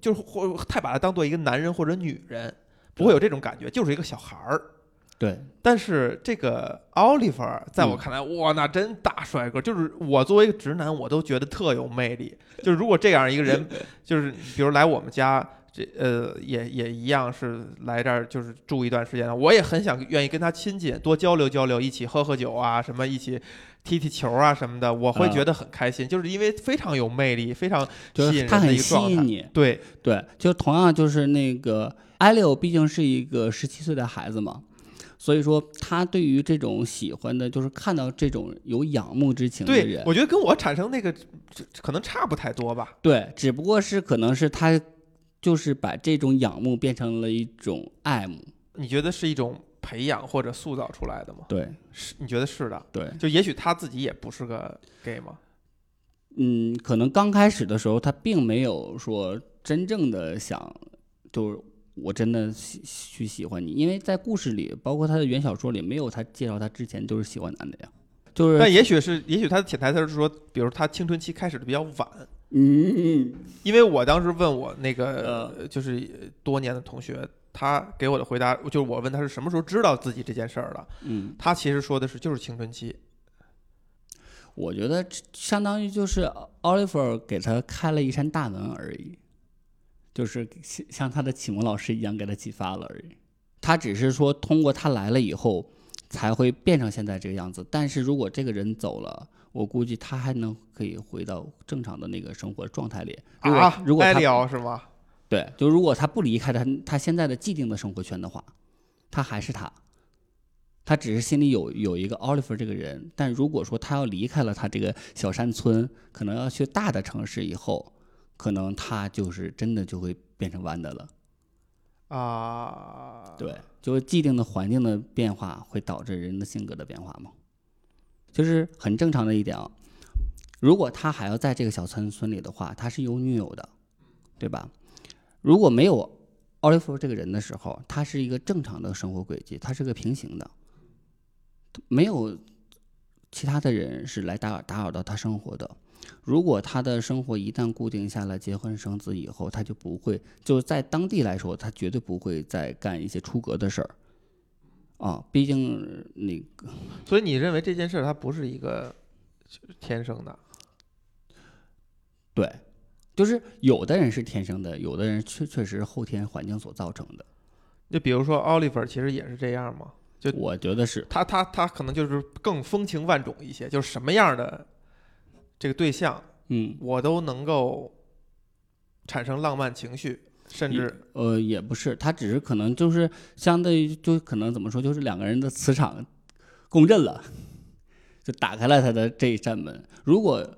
就是或太把他当做一个男人或者女人，不会有这种感觉，就是一个小孩儿。对但是这个奥利弗在我嗯看来，哇，那真大帅哥！就是我作为一个直男，我都觉得特有魅力。就是如果这样一个人，就是比如来我们家，这呃也也一样是来这儿就是住一段时间的，我也很想愿意跟他亲近，多交流交流，一起喝喝酒啊，什么一起踢踢球啊什么的，我会啊觉得很开心，就是因为非常有魅力，非常吸引人他很一个状态。吸引你，对，对，就同样就是那个艾利欧，毕竟是一个十七岁的孩子嘛，所以说他对于这种喜欢的，就是看到这种有仰慕之情的对人，，我觉得跟我产生那个可能差不太多吧。对，只不过是可能是他就是把这种仰慕变成了一种爱慕，你觉得是一种培养或者塑造出来的吗？对是，你觉得是的？对，就也许他自己也不是个 gay 吗？嗯，可能刚开始的时候他并没有说真正的想，就是我真的喜去喜欢你，因为在故事里，包括他的原小说里，没有他介绍他之前就是喜欢男的呀，就是但也许是，也许他的潜台词是说，比如他青春期开始的比较晚，嗯嗯因为我当时问我那个、呃呃就是多年的同学，他给我的回答就是我问他是什么时候知道自己这件事儿的，嗯，他其实说的是就是青春期。我觉得相当于就是奥利弗给他开了一扇大门而已，就是像像他的启蒙老师一样给他启发了而已。他只是说通过他来了以后才会变成现在这个样子。但是如果这个人走了，我估计他还能可以回到正常的那个生活状态里。如果、啊，如果他？对，就如果他不离开他他现在的既定的生活圈的话，他还是他，他只是心里有有一个奥利弗这个人。但如果说他要离开了他这个小山村，可能要去大的城市以后，可能他就是真的就会变成弯的了。啊，对，就是既定的环境的变化会导致人的性格的变化嘛，就是很正常的一点啊。如果他还要在这个小村村里的话，他是有女友的，对吧？如果没有奥利弗这个人的时候，他是一个正常的生活轨迹，他是个平行的，没有其他的人是来打扰打扰到他生活的。如果他的生活一旦固定下来，结婚生子以后，他就不会，就是在当地来说，他绝对不会再干一些出格的事儿。啊，毕竟那个所以你认为这件事儿它不是一个天生的？对，就是有的人是天生的，有的人确确实是后天环境所造成的。就比如说奥利弗，其实也是这样嘛。就我觉得是，他他他可能就是更风情万种一些，就是什么样的这个对象，嗯，我都能够产生浪漫情绪，甚至呃，也不是，他只是可能就是相对于就可能怎么说，就是两个人的磁场共振了，就打开了他的这一扇门。如果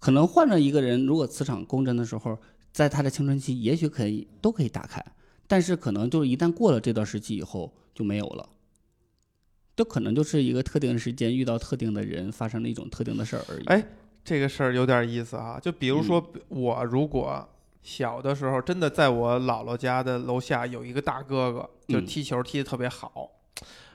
可能换了一个人，如果磁场共振的时候，在他的青春期，也许可以都可以打开，但是可能就是一旦过了这段时期以后就没有了。就可能就是一个特定的时间遇到特定的人，发生了一种特定的事儿而已。哎这个事儿有点意思啊。就比如说我如果小的时候真的在我姥姥家的楼下有一个大哥哥，就嗯踢球踢得特别好。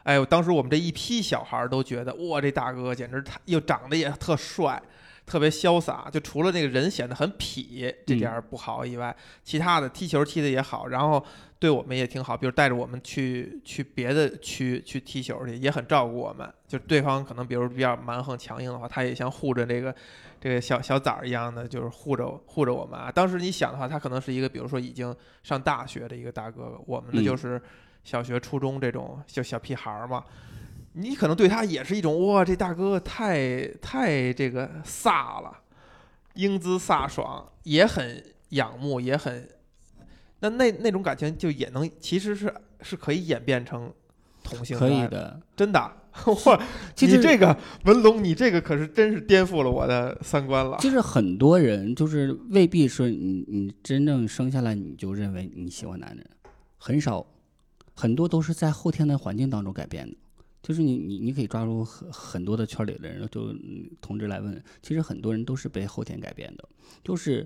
哎呦，当时我们这一批小孩儿都觉得，哇，这大哥哥简直太又长得也特帅，特别潇洒。就除了那个人显得很痞这点儿不好以外，其他的踢球踢得也好，然后对我们也挺好，比如带着我们去去别的区去踢球去，也很照顾我们。就对方可能比如比较蛮横强硬的话，他也像护着这个这个小小崽儿一样的，就是护着护着我们啊。当时你想的话，他可能是一个比如说已经上大学的一个大哥哥，我们的嗯就是小学、初中这种小小屁孩儿嘛。你可能对他也是一种哇，这大哥哥太太这个飒了，英姿飒爽，也很仰慕，也很那那那种感情就也能其实是是可以演变成同性可以恋的，真的。哇，其实你这个文龙，你这个可是真是颠覆了我的三观了。就是很多人就是未必说你你真正生下来你就认为你喜欢男人，很少，很多都是在后天的环境当中改变的。就是你你你可以抓住很很多的圈里的人，就嗯同志来问，其实很多人都是被后天改变的。就是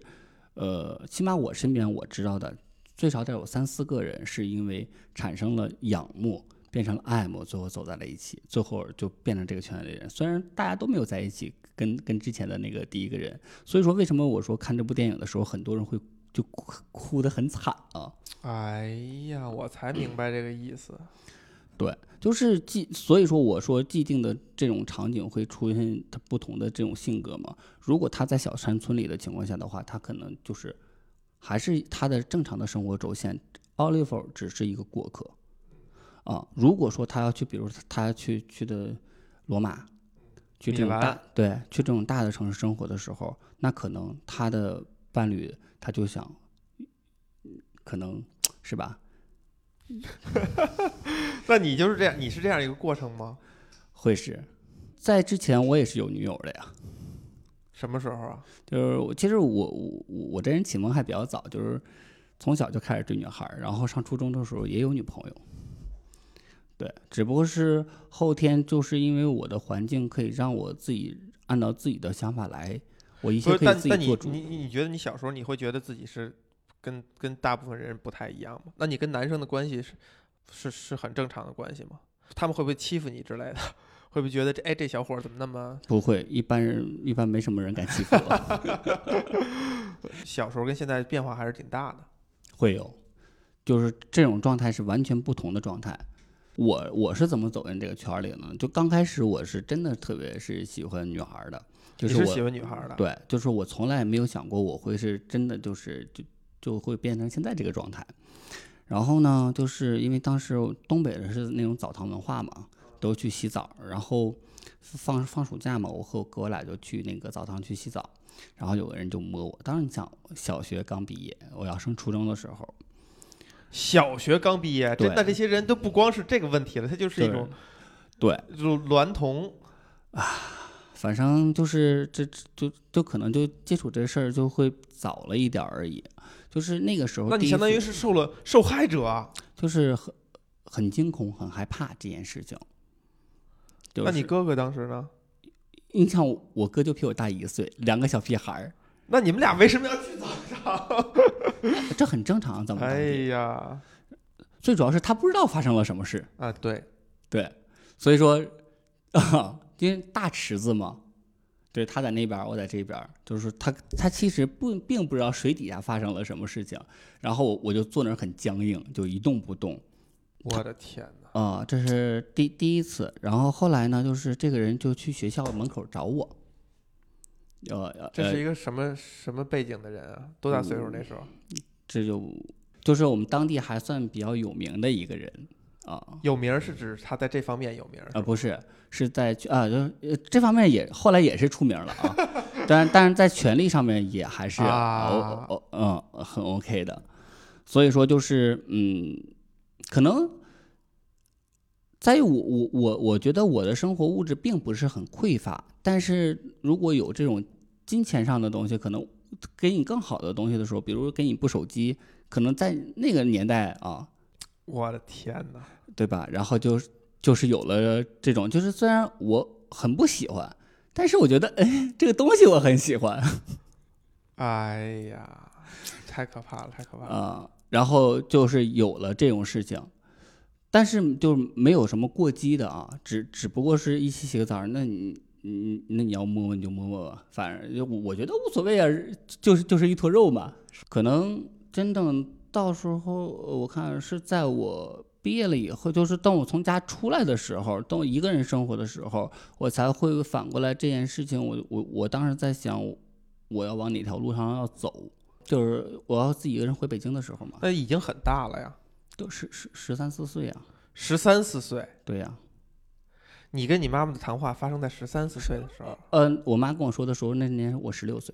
呃，起码我身边我知道的，最少得有三四个人是因为产生了仰慕。变成了爱慕，最后走在了一起，最后就变成这个圈子里的人。虽然大家都没有在一起，跟跟之前的那个第一个人，所以说为什么我说看这部电影的时候，很多人会就哭哭得很惨啊？哎呀，我才明白这个意思。对，就是既所以说我说既定的这种场景会出现他不同的这种性格嘛。如果他在小山村里的情况下的话，他可能就是还是他的正常的生活轴线。Oliver 只是一个过客。啊，如果说他要去，比如他要去去的罗马，去这种大对去这种大的城市生活的时候，那可能他的伴侣他就想，可能是吧？那你就是这样，你是这样一个过程吗？会是，在之前我也是有女友的呀。什么时候啊？就是我其实我我我这人启蒙还比较早，就是从小就开始追女孩儿，然后上初中的时候也有女朋友。对，只不过是后天就是因为我的环境可以让我自己按照自己的想法来，我一切可以自己做主。你你觉得你小时候你会觉得自己是跟跟大部分人不太一样吗？那你跟男生的关系是是是很正常的关系吗？他们会不会欺负你之类的？会不会觉得这哎这小伙儿怎么那么不会，一般人一般没什么人敢欺负我。小时候跟现在变化还是挺大的？会有，就是这种状态是完全不同的状态。我我是怎么走进这个圈儿里呢？就刚开始我是真的特别是喜欢女孩儿的，就是我是喜欢女孩的？，对，就是我从来没有想过我会是真的就是就就会变成现在这个状态。然后呢，就是因为当时东北的是那种澡堂文化嘛，都去洗澡，然后放放暑假嘛，我和我哥我俩就去那个澡堂去洗澡，然后有个人就摸我。当时你想，小学刚毕业，我要升初中的时候，小学刚毕业，真的这些人都不光是这个问题了，他就是一种对，这种娈童啊。反正就是这这就就可能就接触这事儿就会早了一点而已。就是那个时候，那你相当于是受了受害者啊。就是很很惊恐、很害怕这件事情。就是那你哥哥当时呢？你想我，我哥就比我大一岁，两个小屁孩儿，那你们俩为什么要去澡堂？这很正常，怎么哎？呀，最主要是他不知道发生了什么事，啊，对，对，所以说啊，因为大池子嘛，对，他在那边，我在这边，就是他他其实不并不知道水底下发生了什么事情，然后我我就坐那儿很僵硬，就一动不动。我的天哪！啊、这是第第一次，然后后来呢，就是这个人就去学校门口找我，呃，呃这是一个什么什么背景的人啊？多大岁数那时候？这就就是我们当地还算比较有名的一个人啊有名是指他在这方面有名儿啊不是是在啊就这方面也后来也是出名了啊，但但是在权力上面也还是啊哦哦嗯很 OK 的，所以说就是嗯可能。在于我我我我觉得我的生活物质并不是很匮乏，但是如果有这种金钱上的东西，可能给你更好的东西的时候，比如给你部手机，可能在那个年代啊，我的天哪！对吧？然后就就是有了这种，就是虽然我很不喜欢，但是我觉得 哎，这个东西我很喜欢哎呀，太可怕了，太可怕了！啊、然后就是有了这种事情。但是就是没有什么过激的啊，只只不过是一起洗个澡，那你你那你要摸摸你就摸摸吧，反正就我觉得无所谓啊，就是就是一坨肉嘛。可能真正到时候我看是在我毕业了以后，就是当我从家出来的时候，当我一个人生活的时候，我才会反过来这件事情。我我我当时在想，我要往哪条路上要走，就是我要自己一个人回北京的时候嘛，那已经很大了呀，都十十十三四岁啊，十三四岁。对呀、你跟你妈妈的谈话发生在十三四岁的时候，嗯，我妈跟我说的时候，那年我十六岁。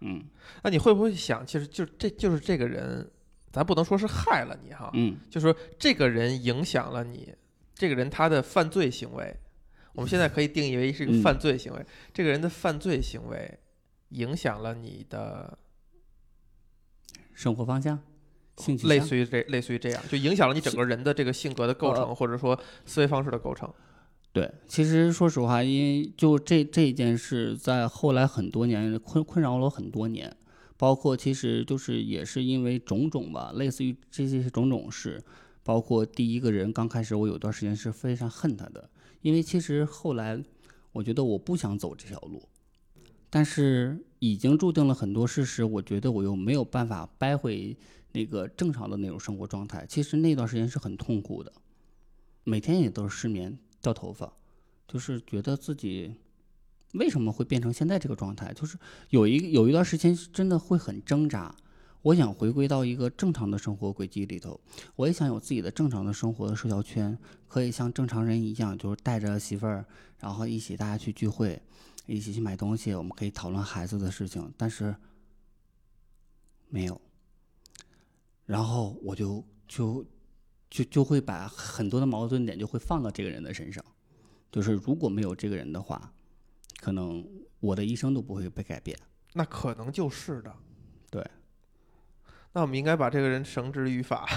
嗯。那你会不会想，其实就这就是这个人，咱不能说是害了你哈，嗯。就说这个人影响了你，这个人他的犯罪行为，我们现在可以定义为是一个嗯。犯罪行为，这个人的犯罪行为影响了你的，生活方向，兴趣类似于这类似于这样，就影响了你整个人的这个性格的构呃成，或者说思维方式的构成。对，其实说实话，因为就这这件事，在后来很多年困困扰了我很多年，包括其实就是也是因为种种吧，类似于这些种种事，包括第一个人刚开始我有段时间是非常恨他的，因为其实后来我觉得我不想走这条路，但是已经注定了很多事实，我觉得我又没有办法掰回那个正常的那种生活状态，其实那段时间是很痛苦的，每天也都是失眠。掉头发，就是觉得自己为什么会变成现在这个状态？就是有一有一段时间真的会很挣扎。我想回归到一个正常的生活轨迹里头，我也想有自己的正常的生活的社交圈，可以像正常人一样，就是带着媳妇儿，然后一起大家去聚会，一起去买东西，我们可以讨论孩子的事情。但是没有，然后我就就就就会把很多的矛盾点就会放到这个人的身上，就是如果没有这个人的话，可能我的一生都不会被改变。那可能就是的。对。那我们应该把这个人绳之于法。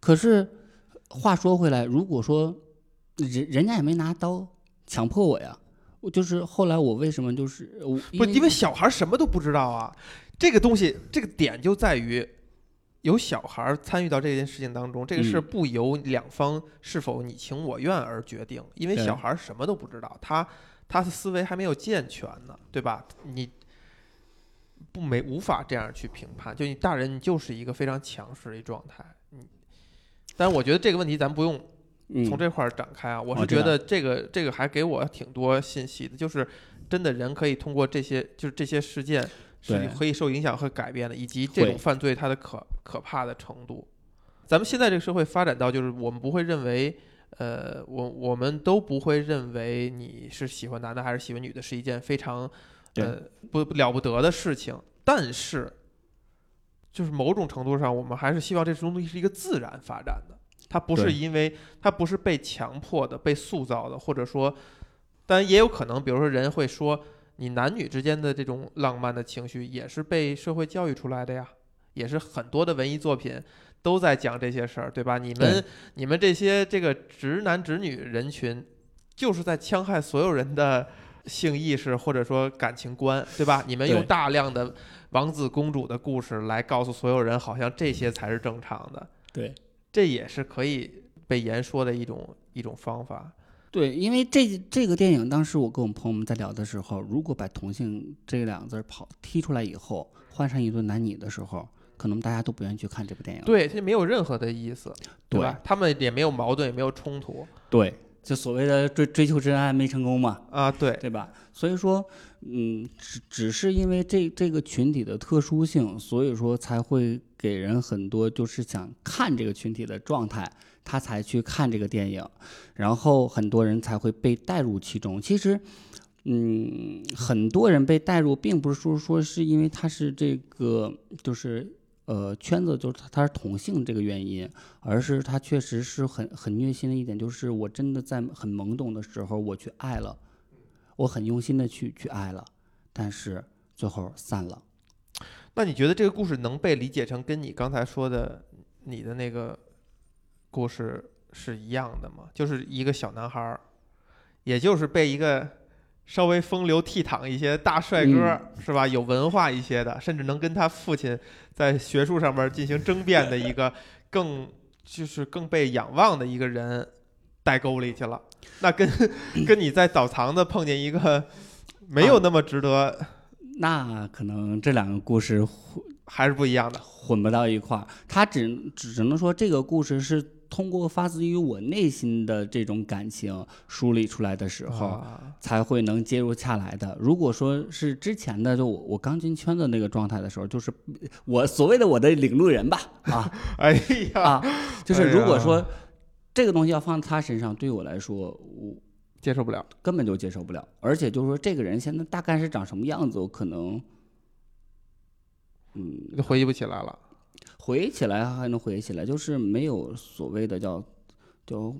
可是话说回来，如果说人人家也没拿刀强迫我呀，我就是后来我为什么就是我不，因为小孩什么都不知道啊。这个东西，这个点就在于有小孩参与到这件事情当中，这个事嗯不由两方是否你情我愿而决定，因为小孩什么都不知道，他他的思维还没有健全呢，对吧？你不没无法这样去评判，就你大人你就是一个非常强势的一状态，嗯，但是我觉得这个问题咱不用嗯，从这块儿展开啊，我是觉得这个这个还给我挺多信息的，就是真的人可以通过这些就是这些事件是可以受影响和改变的，以及这种犯罪它的可可怕的程度。咱们现在这个社会发展到就是我们不会认为。呃，我我们都不会认为你是喜欢男的还是喜欢女的是一件非常呃不不了不得的事情，但是就是某种程度上，我们还是希望这种东西是一个自然发展的，它不是因为它不是被强迫的、被塑造的，或者说，当然也有可能，比如说人会说，你男女之间的这种浪漫的情绪也是被社会教育出来的呀，也是很多的文艺作品都在讲这些事儿，对吧？你们你们这些这个直男直女人群，就是在戕害所有人的性意识或者说感情观，对吧？你们用大量的王子公主的故事来告诉所有人，好像这些才是正常的，对这也是可以被言说的一种一种方法。对，因为这这个电影，当时我跟我们朋友们在聊的时候，如果把同性这两个字儿跑踢出来以后，换上一对男女的时候，可能大家都不愿意去看这部电影。对，这没有任何的意思，对吧？他们也没有矛盾，也没有冲突对，就所谓的追追求真爱没成功嘛，啊。对，对吧？所以说，嗯，只只是因为这这个群体的特殊性，所以说才会给人很多就是想看这个群体的状态，他才去看这个电影，然后很多人才会被带入其中。其实，嗯，很多人被带入，并不是说说是因为他是这个就是。呃，圈子就是他他是同性这个原因，而是他确实是很很虐心的一点，就是我真的在很懵懂的时候我去爱了，我很用心的去去爱了，但是最后散了。那你觉得这个故事能被理解成跟你刚才说的你的那个故事是一样的吗？就是一个小男孩儿，也就是被一个稍微风流倜傥一些大帅哥、是吧？有文化一些的，甚至能跟他父亲在学术上面进行争辩的一个 更就是更被仰望的一个人带沟里去了。那跟 跟你在澡堂子碰见一个 没有那么值得，那可能这两个故事混还是不一样的。混不到一块儿，他只只只能说这个故事是通过发自于我内心的这种感情梳理出来的时候，啊才会能接入下来的。如果说是之前的，就我我刚进圈子那个状态的时候，就是我所谓的我的领路人吧，啊 哎呀，啊，就是如果哎说这个东西要放在他身上，对我来说，我接受不了。根本就接受不了。而且就是说，这个人现在大概是长什么样子，我可能，嗯，就回忆不起来了。回忆起来还能回忆起来，就是没有所谓的叫，就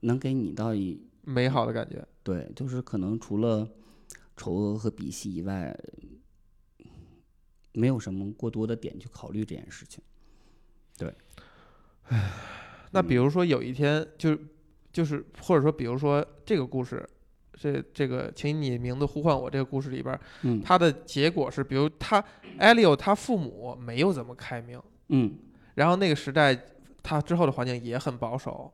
能给你到一美好的感觉。对，就是可能除了丑恶和鄙视以外，没有什么过多的点去考虑这件事情。对，唉那比如说有一天，就就是或者说，比如说这个故事，这这个请你名字呼唤我这个故事里边儿，嗯。它的结果是，比如他艾利欧他父母没有怎么开明，嗯。然后那个时代他之后的环境也很保守，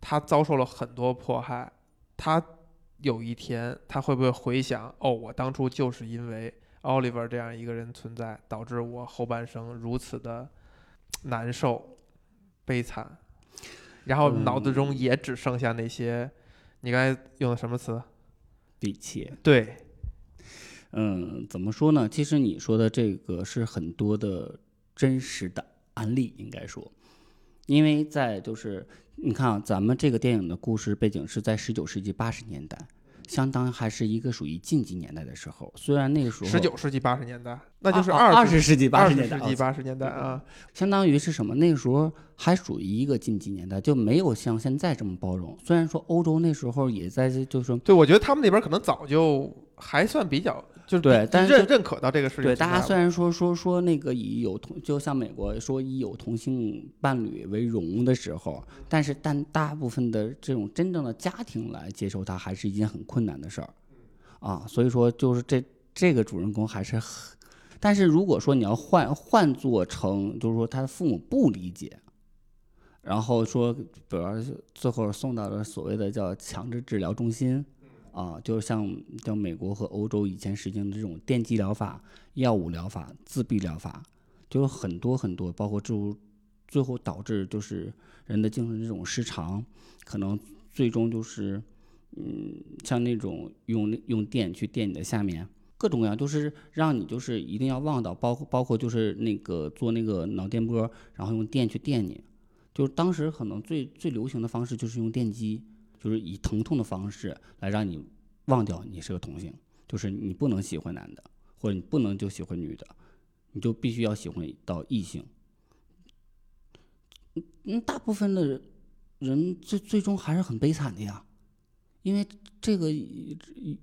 他遭受了很多迫害，他有一天他会不会回想，哦，我当初就是因为 Oliver 这样一个人存在，导致我后半生如此的难受、悲惨，然后脑子中也只剩下那些，你刚才用的什么词？鄙弃。对，嗯，怎么说呢？其实你说的这个是很多的真实的案例，应该说，因为在就是你看啊，咱们这个电影的故事背景是在十九世纪八十年代，相当还是一个属于近几年代的时候。虽然那个时候十九世纪八十年代，那就是二二十世纪八二十十年代，世纪哦八十年代啊，相当于是什么？那个时候还属于一个近几年代，就没有像现在这么包容。虽然说欧洲那时候也在，就是说对，我觉得他们那边可能早就还算比较，就是对但是认认可到这个事情对。大家虽然说说说那个以有同，就像美国说以有同性伴侣为荣的时候，但是但大部分的这种真正的家庭来接受它，还是一件很困难的事儿，啊，所以说就是这这个主人公还是很，但是如果说你要换换做成，就是说他的父母不理解。然后说，比如说最后送到了所谓的叫强制治疗中心，啊，就是像像美国和欧洲以前实行的这种电击疗法、药物疗法、自闭疗法，就是很多很多，包括就最后导致就是人的精神这种失常，可能最终就是嗯，像那种用用电去电你的下面。各种各样，就是让你就是一定要忘到，包括包括就是那个做那个脑电波，然后用电去电你，就是当时可能最最流行的方式就是用电击，就是以疼痛的方式来让你忘掉你是个同性，就是你不能喜欢男的，或者你不能就喜欢女的，你就必须要喜欢到异性。嗯，大部分的人最最终还是很悲惨的呀，因为这个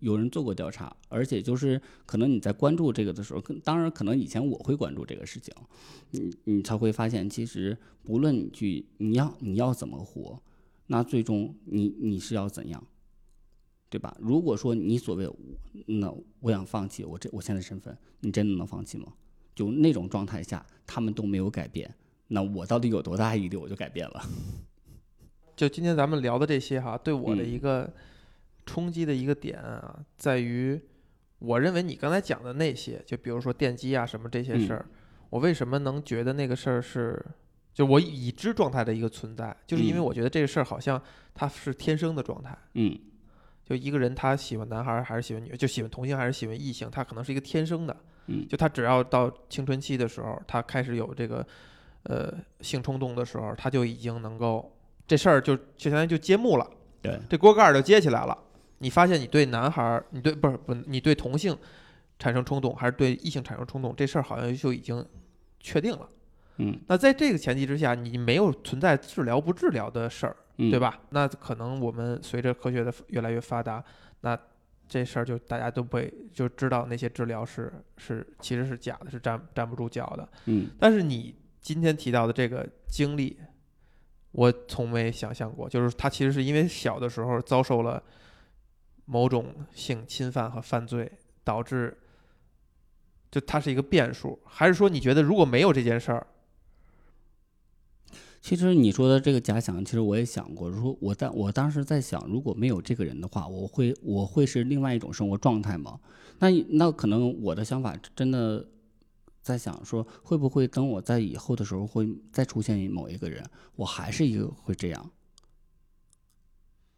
有人做过调查，而且就是可能你在关注这个的时候，当然可能以前我会关注这个事情，你你才会发现，其实不论你去你要你要怎么活，那最终你你是要怎样，对吧？如果说你所谓那我想放弃我这我现在身份，你真的能放弃吗？就那种状态下，他们都没有改变，那我到底有多大毅力，我就改变了。就今天咱们聊的这些哈，对我的嗯一个冲击的一个点啊，在于我认为你刚才讲的那些，就比如说电机啊什么这些事儿，我为什么能觉得那个事儿是，就我已知状态的一个存在，就是因为嗯我觉得这个事儿好像它是天生的状态。嗯就一个人他喜欢男孩儿还是喜欢女，就喜欢同性还是喜欢异性，他可能是一个天生的。嗯就他只要到青春期的时候，他开始有这个呃性冲动的时候，他就已经能够这事儿就就相当于就揭幕了，对，这锅盖儿就揭起来了。你发现你对男孩儿，你对不是不是你对同性产生冲动，还是对异性产生冲动，这事儿好像就已经确定了。嗯那在这个前提之下，你没有存在治疗不治疗的事儿，嗯，对？吧？那可能我们随着科学的越来越发达，那这事儿就大家都被就知道那些治疗是是其实是假的，是站站不住脚的。嗯但是你今天提到的这个经历，我从没想象过，就是他其实是因为小的时候遭受了某种性侵犯和犯罪，导致就它是一个变数，还是说你觉得如果没有这件事儿，其实你说的这个假想，其实我也想过。如果我当我当时在想，如果没有这个人的话，我会我会是另外一种生活状态吗？那那可能我的想法真的在想说，会不会等我在以后的时候会再出现某一个人，我还是一个会这样？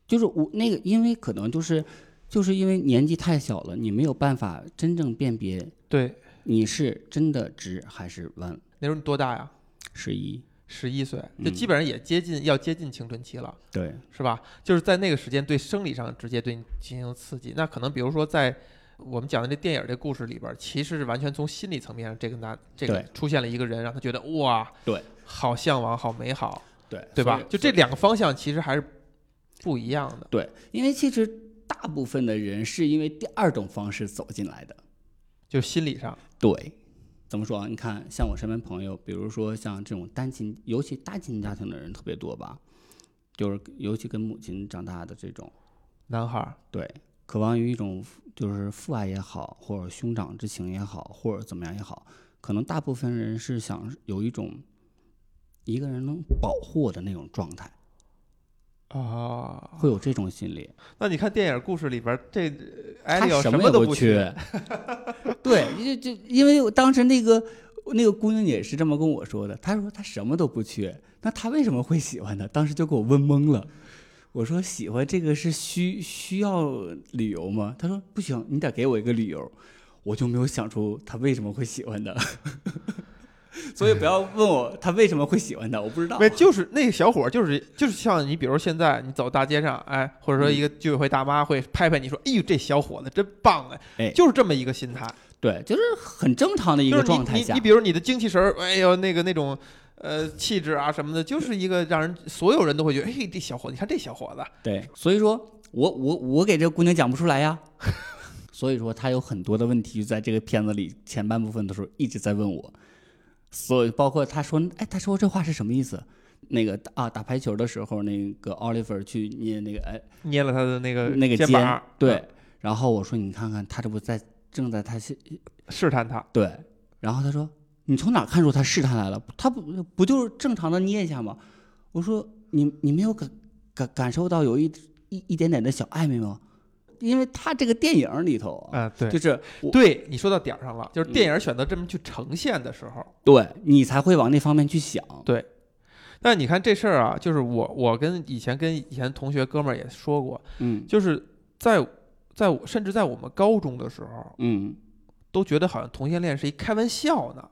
就是我那个，因为可能就是就是因为年纪太小了，你没有办法真正辨别对，你是真的直还是弯。那时候你多大呀？十一，十一岁，就嗯基本上也接近要接近青春期了。对，是吧？就是在那个时间对生理上直接对你进行刺激。那可能比如说在我们讲的这电影这故事里边，其实是完全从心理层面上，这个男这个出现了一个人，让他觉得哇，对，好向往，好美好，对，对吧？就这两个方向其实还是不一样的。对，因为其实大部分的人是因为第二种方式走进来的。就心理上，对，怎么说啊？你看，像我身边朋友，比如说像这种单亲，尤其单亲家庭的人特别多吧，就是尤其跟母亲长大的这种，男孩儿，对，渴望于一种就是父爱也好，或者兄长之情也好，或者怎么样也好，可能大部分人是想有一种一个人能保护我的那种状态，啊，会有这种心理。那你看电影故事里边，这艾他利奥什么都不，缺。对，就就因为当时那个那个姑娘也是这么跟我说的，她说她什么都不缺，那她为什么会喜欢呢？当时就给我问懵了。我说喜欢这个是需需要理由吗？她说不行，你得给我一个理由。我就没有想出她为什么会喜欢的，所以不要问我他为什么会喜欢他，我不知道。没，就是那个小伙儿，就是就是像你，比如现在你走大街上，哎，或者说嗯一个居委会大妈会拍拍你说，哎呦，这小伙子真棒哎，哎就是这么一个心态。对，就是很正常的一个状态下你你你。比如你的精气神儿，哎呦那个那种呃气质啊什么的，就是一个让人所有人都会觉得，哎，这小伙子，你看这小伙子，对，所以说我我我给这姑娘讲不出来呀。所以说她有很多的问题，在这个片子里前半部分的时候一直在问我，所以包括他说，哎，他说这话是什么意思？那个啊，打排球的时候，那个奥利弗去捏那个哎捏了他的那个那个肩对，然后我说你看看，他这不在正在他是试探他，对，然后他说你从哪看出他试探来了？他不不就是正常的捏一下吗？我说你你没有感感感受到有一一一点点的小暧昧吗？因为他这个电影里头啊，啊，对。就是对，你说到点儿上了，就是电影选择这么去呈现的时候，对你才会往那方面去想。对。但你看这事儿啊，就是我我跟以前跟以前同学哥们儿也说过，嗯。就是在在我甚至在我们高中的时候，嗯，都觉得好像同性恋是一开玩笑呢。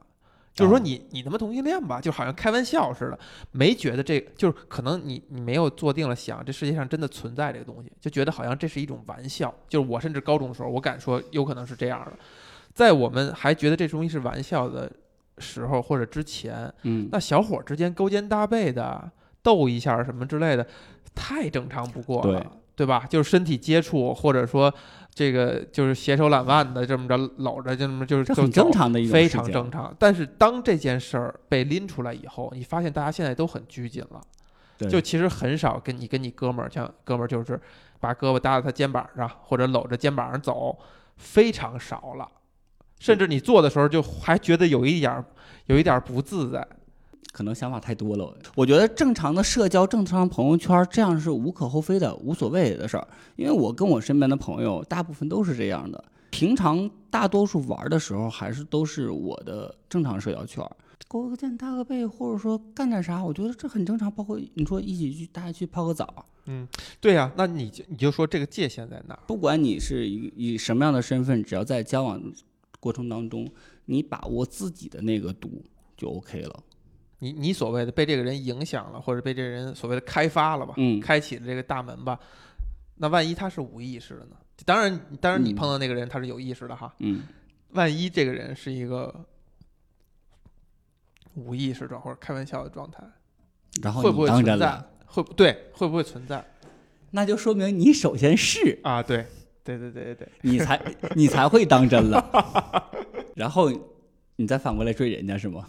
就是说哦你你他妈同性恋吧，就好像开玩笑似的，没觉得这就是可能你你没有坐定了想这世界上真的存在这个东西，就觉得好像这是一种玩笑。就是我甚至高中的时候，我敢说有可能是这样的，在我们还觉得这东西是玩笑的时候或者之前，嗯，那小伙儿之间勾肩搭背的逗一下什么之类的，太正常不过了，对吧？就是身体接触，或者说这个就是携手揽腕的这么着搂着，就这么就是很正常的一种非常正常。但是当这件事儿被拎出来以后，你发现大家现在都很拘谨了，对就其实很少跟你跟你哥们儿，像哥们儿就是把胳膊搭在他肩膀上，或者搂着肩膀上走，非常少了。甚至你做的时候，就还觉得有一点儿有一点儿不自在。可能想法太多了。我觉得正常的社交、正常的朋友圈，这样是无可厚非的、无所谓的事儿。因为我跟我身边的朋友，大部分都是这样的。平常大多数玩的时候，还是都是我的正常社交圈儿，勾个肩、搭个背，或者说干点啥，我觉得这很正常。包括你说一起去大家去泡个澡，嗯对呀、那你就你就说这个界限在哪儿？不管你是以以什么样的身份，只要在交往过程当中，你把握自己的那个度就 OK 了。你你所谓的被这个人影响了，或者被这个人所谓的开发了吧，嗯开启了这个大门吧，那万一他是无意识的呢？当然，当然你嗯碰到那个人他是有意识的哈。嗯，万一这个人是一个无意识状或者开玩笑的状态，然后会不会当真存在了，？会不对？会不会存在那就说明你首先是，啊？对，对对对对对，你才你才会当真了，然后你再反过来追人家是吗？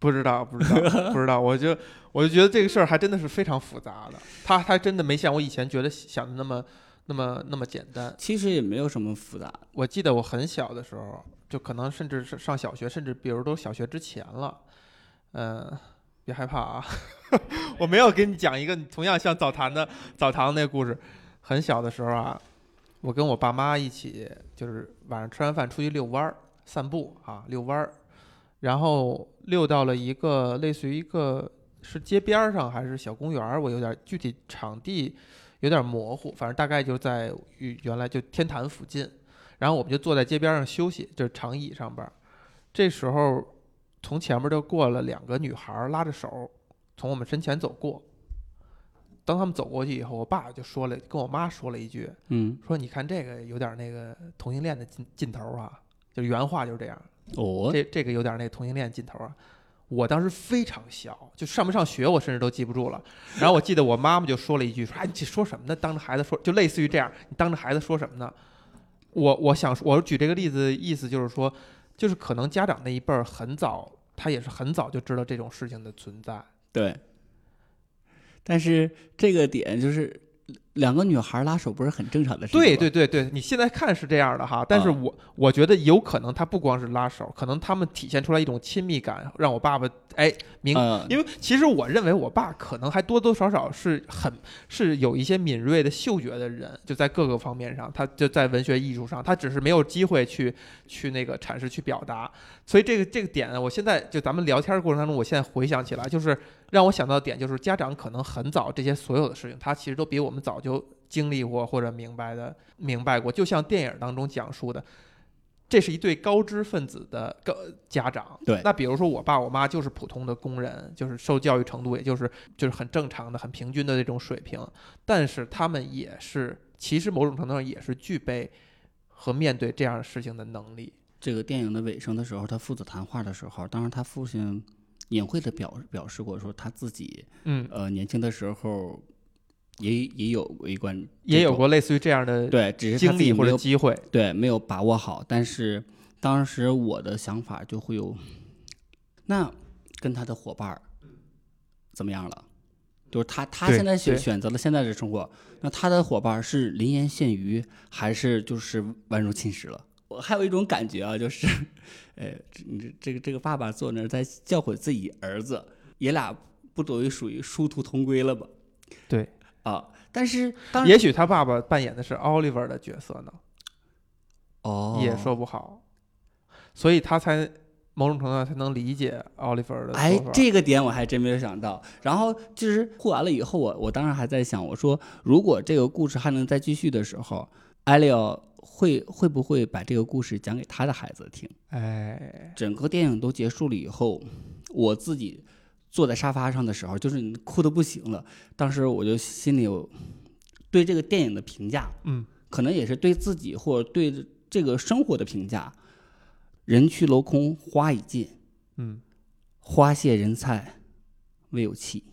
不知道，不知道，不知道。我就我就觉得这个事儿还真的是非常复杂的，他还真的没像我以前觉得想的那么那么那么简单。其实也没有什么复杂，我记得我很小的时候，就可能甚至是上小学，甚至比如都小学之前了，嗯、别害怕啊，我没有给你讲一个同样像澡堂的澡堂那故事。很小的时候啊，我跟我爸妈一起，就是晚上吃完饭出去遛弯儿、散步啊，遛弯儿，然后溜到了一个类似于一个是街边儿上还是小公园儿，我有点具体场地有点模糊，反正大概就在原原来就天坛附近。然后我们就坐在街边上休息，就是长椅上边。这时候，从前面就过了两个女孩，拉着手从我们身前走过。当他们走过去以后，我爸就说了，跟我妈说了一句，嗯，说你看这个有点那个同性恋的劲劲头啊，就原话就是这样。哦，这这个有点那个同性恋劲头啊。我当时非常小，就上没上学我甚至都记不住了。然后我记得我妈妈就说了一句，说：“哎，你这说什么呢？当着孩子说，就类似于这样，你当着孩子说什么呢？”我我想说我举这个例子，意思就是说，就是可能家长那一辈儿很早，他也是很早就知道这种事情的存在。对。但是这个点就是两个女孩拉手不是很正常的事情？对对对对，你现在看是这样的哈，但是啊我、我觉得有可能他不光是拉手，可能他们体现出来一种亲密感，让我爸爸哎明嗯，因为其实我认为我爸可能还多多少少是很是有一些敏锐的嗅觉的人，就在各个方面上，他就在文学艺术上，他只是没有机会去去那个阐释去表达。所以这个这个点呢，我现在就咱们聊天的过程当中，我现在回想起来，就是让我想到的点，就是家长可能很早这些所有的事情，他其实都比我们早就经历过或者明白的明白过，就像电影当中讲述的。这是一对高知分子的高家长，对那比如说我爸我妈就是普通的工人，就是受教育程度也就是就是很正常的、很平均的这种水平，但是他们也是其实某种程度上也是具备和面对这样的事情的能力。这个电影的尾声的时候，他父子谈话的时候，当然他父亲隐晦的表表示过，说他自己嗯，呃年轻的时候也也有过一关，也有过类似于这样的对，只是经历或者机会。对没有把握好。但是当时我的想法就会有，那跟他的伙伴儿怎么样了？就是他，他现在选选择了现在的生活，那他的伙伴儿是临岩羡鱼，还是就是宛如侵蚀了？我还有一种感觉啊，就是，呃，这这个这个爸爸坐那儿在教诲自己儿子，爷俩不等于属于殊途同归了吧？对啊，但是当也许他爸爸扮演的是 Oliver 的角色呢，哦，也说不好，所以他才某种程度上才能理解 Oliver 的哎。，这个点我还真没有想到。然后就是哭完了以后，我我当时还在想，我说如果这个故事还能再继续的时候，艾利奥会会不会把这个故事讲给他的孩子听？哎，整个电影都结束了以后，我自己坐在沙发上的时候，就是你哭的不行了。当时我就心里有对这个电影的评价，嗯，可能也是对自己或者对这个生活的评价。人去楼空，花已尽，嗯，花谢人菜，未有期。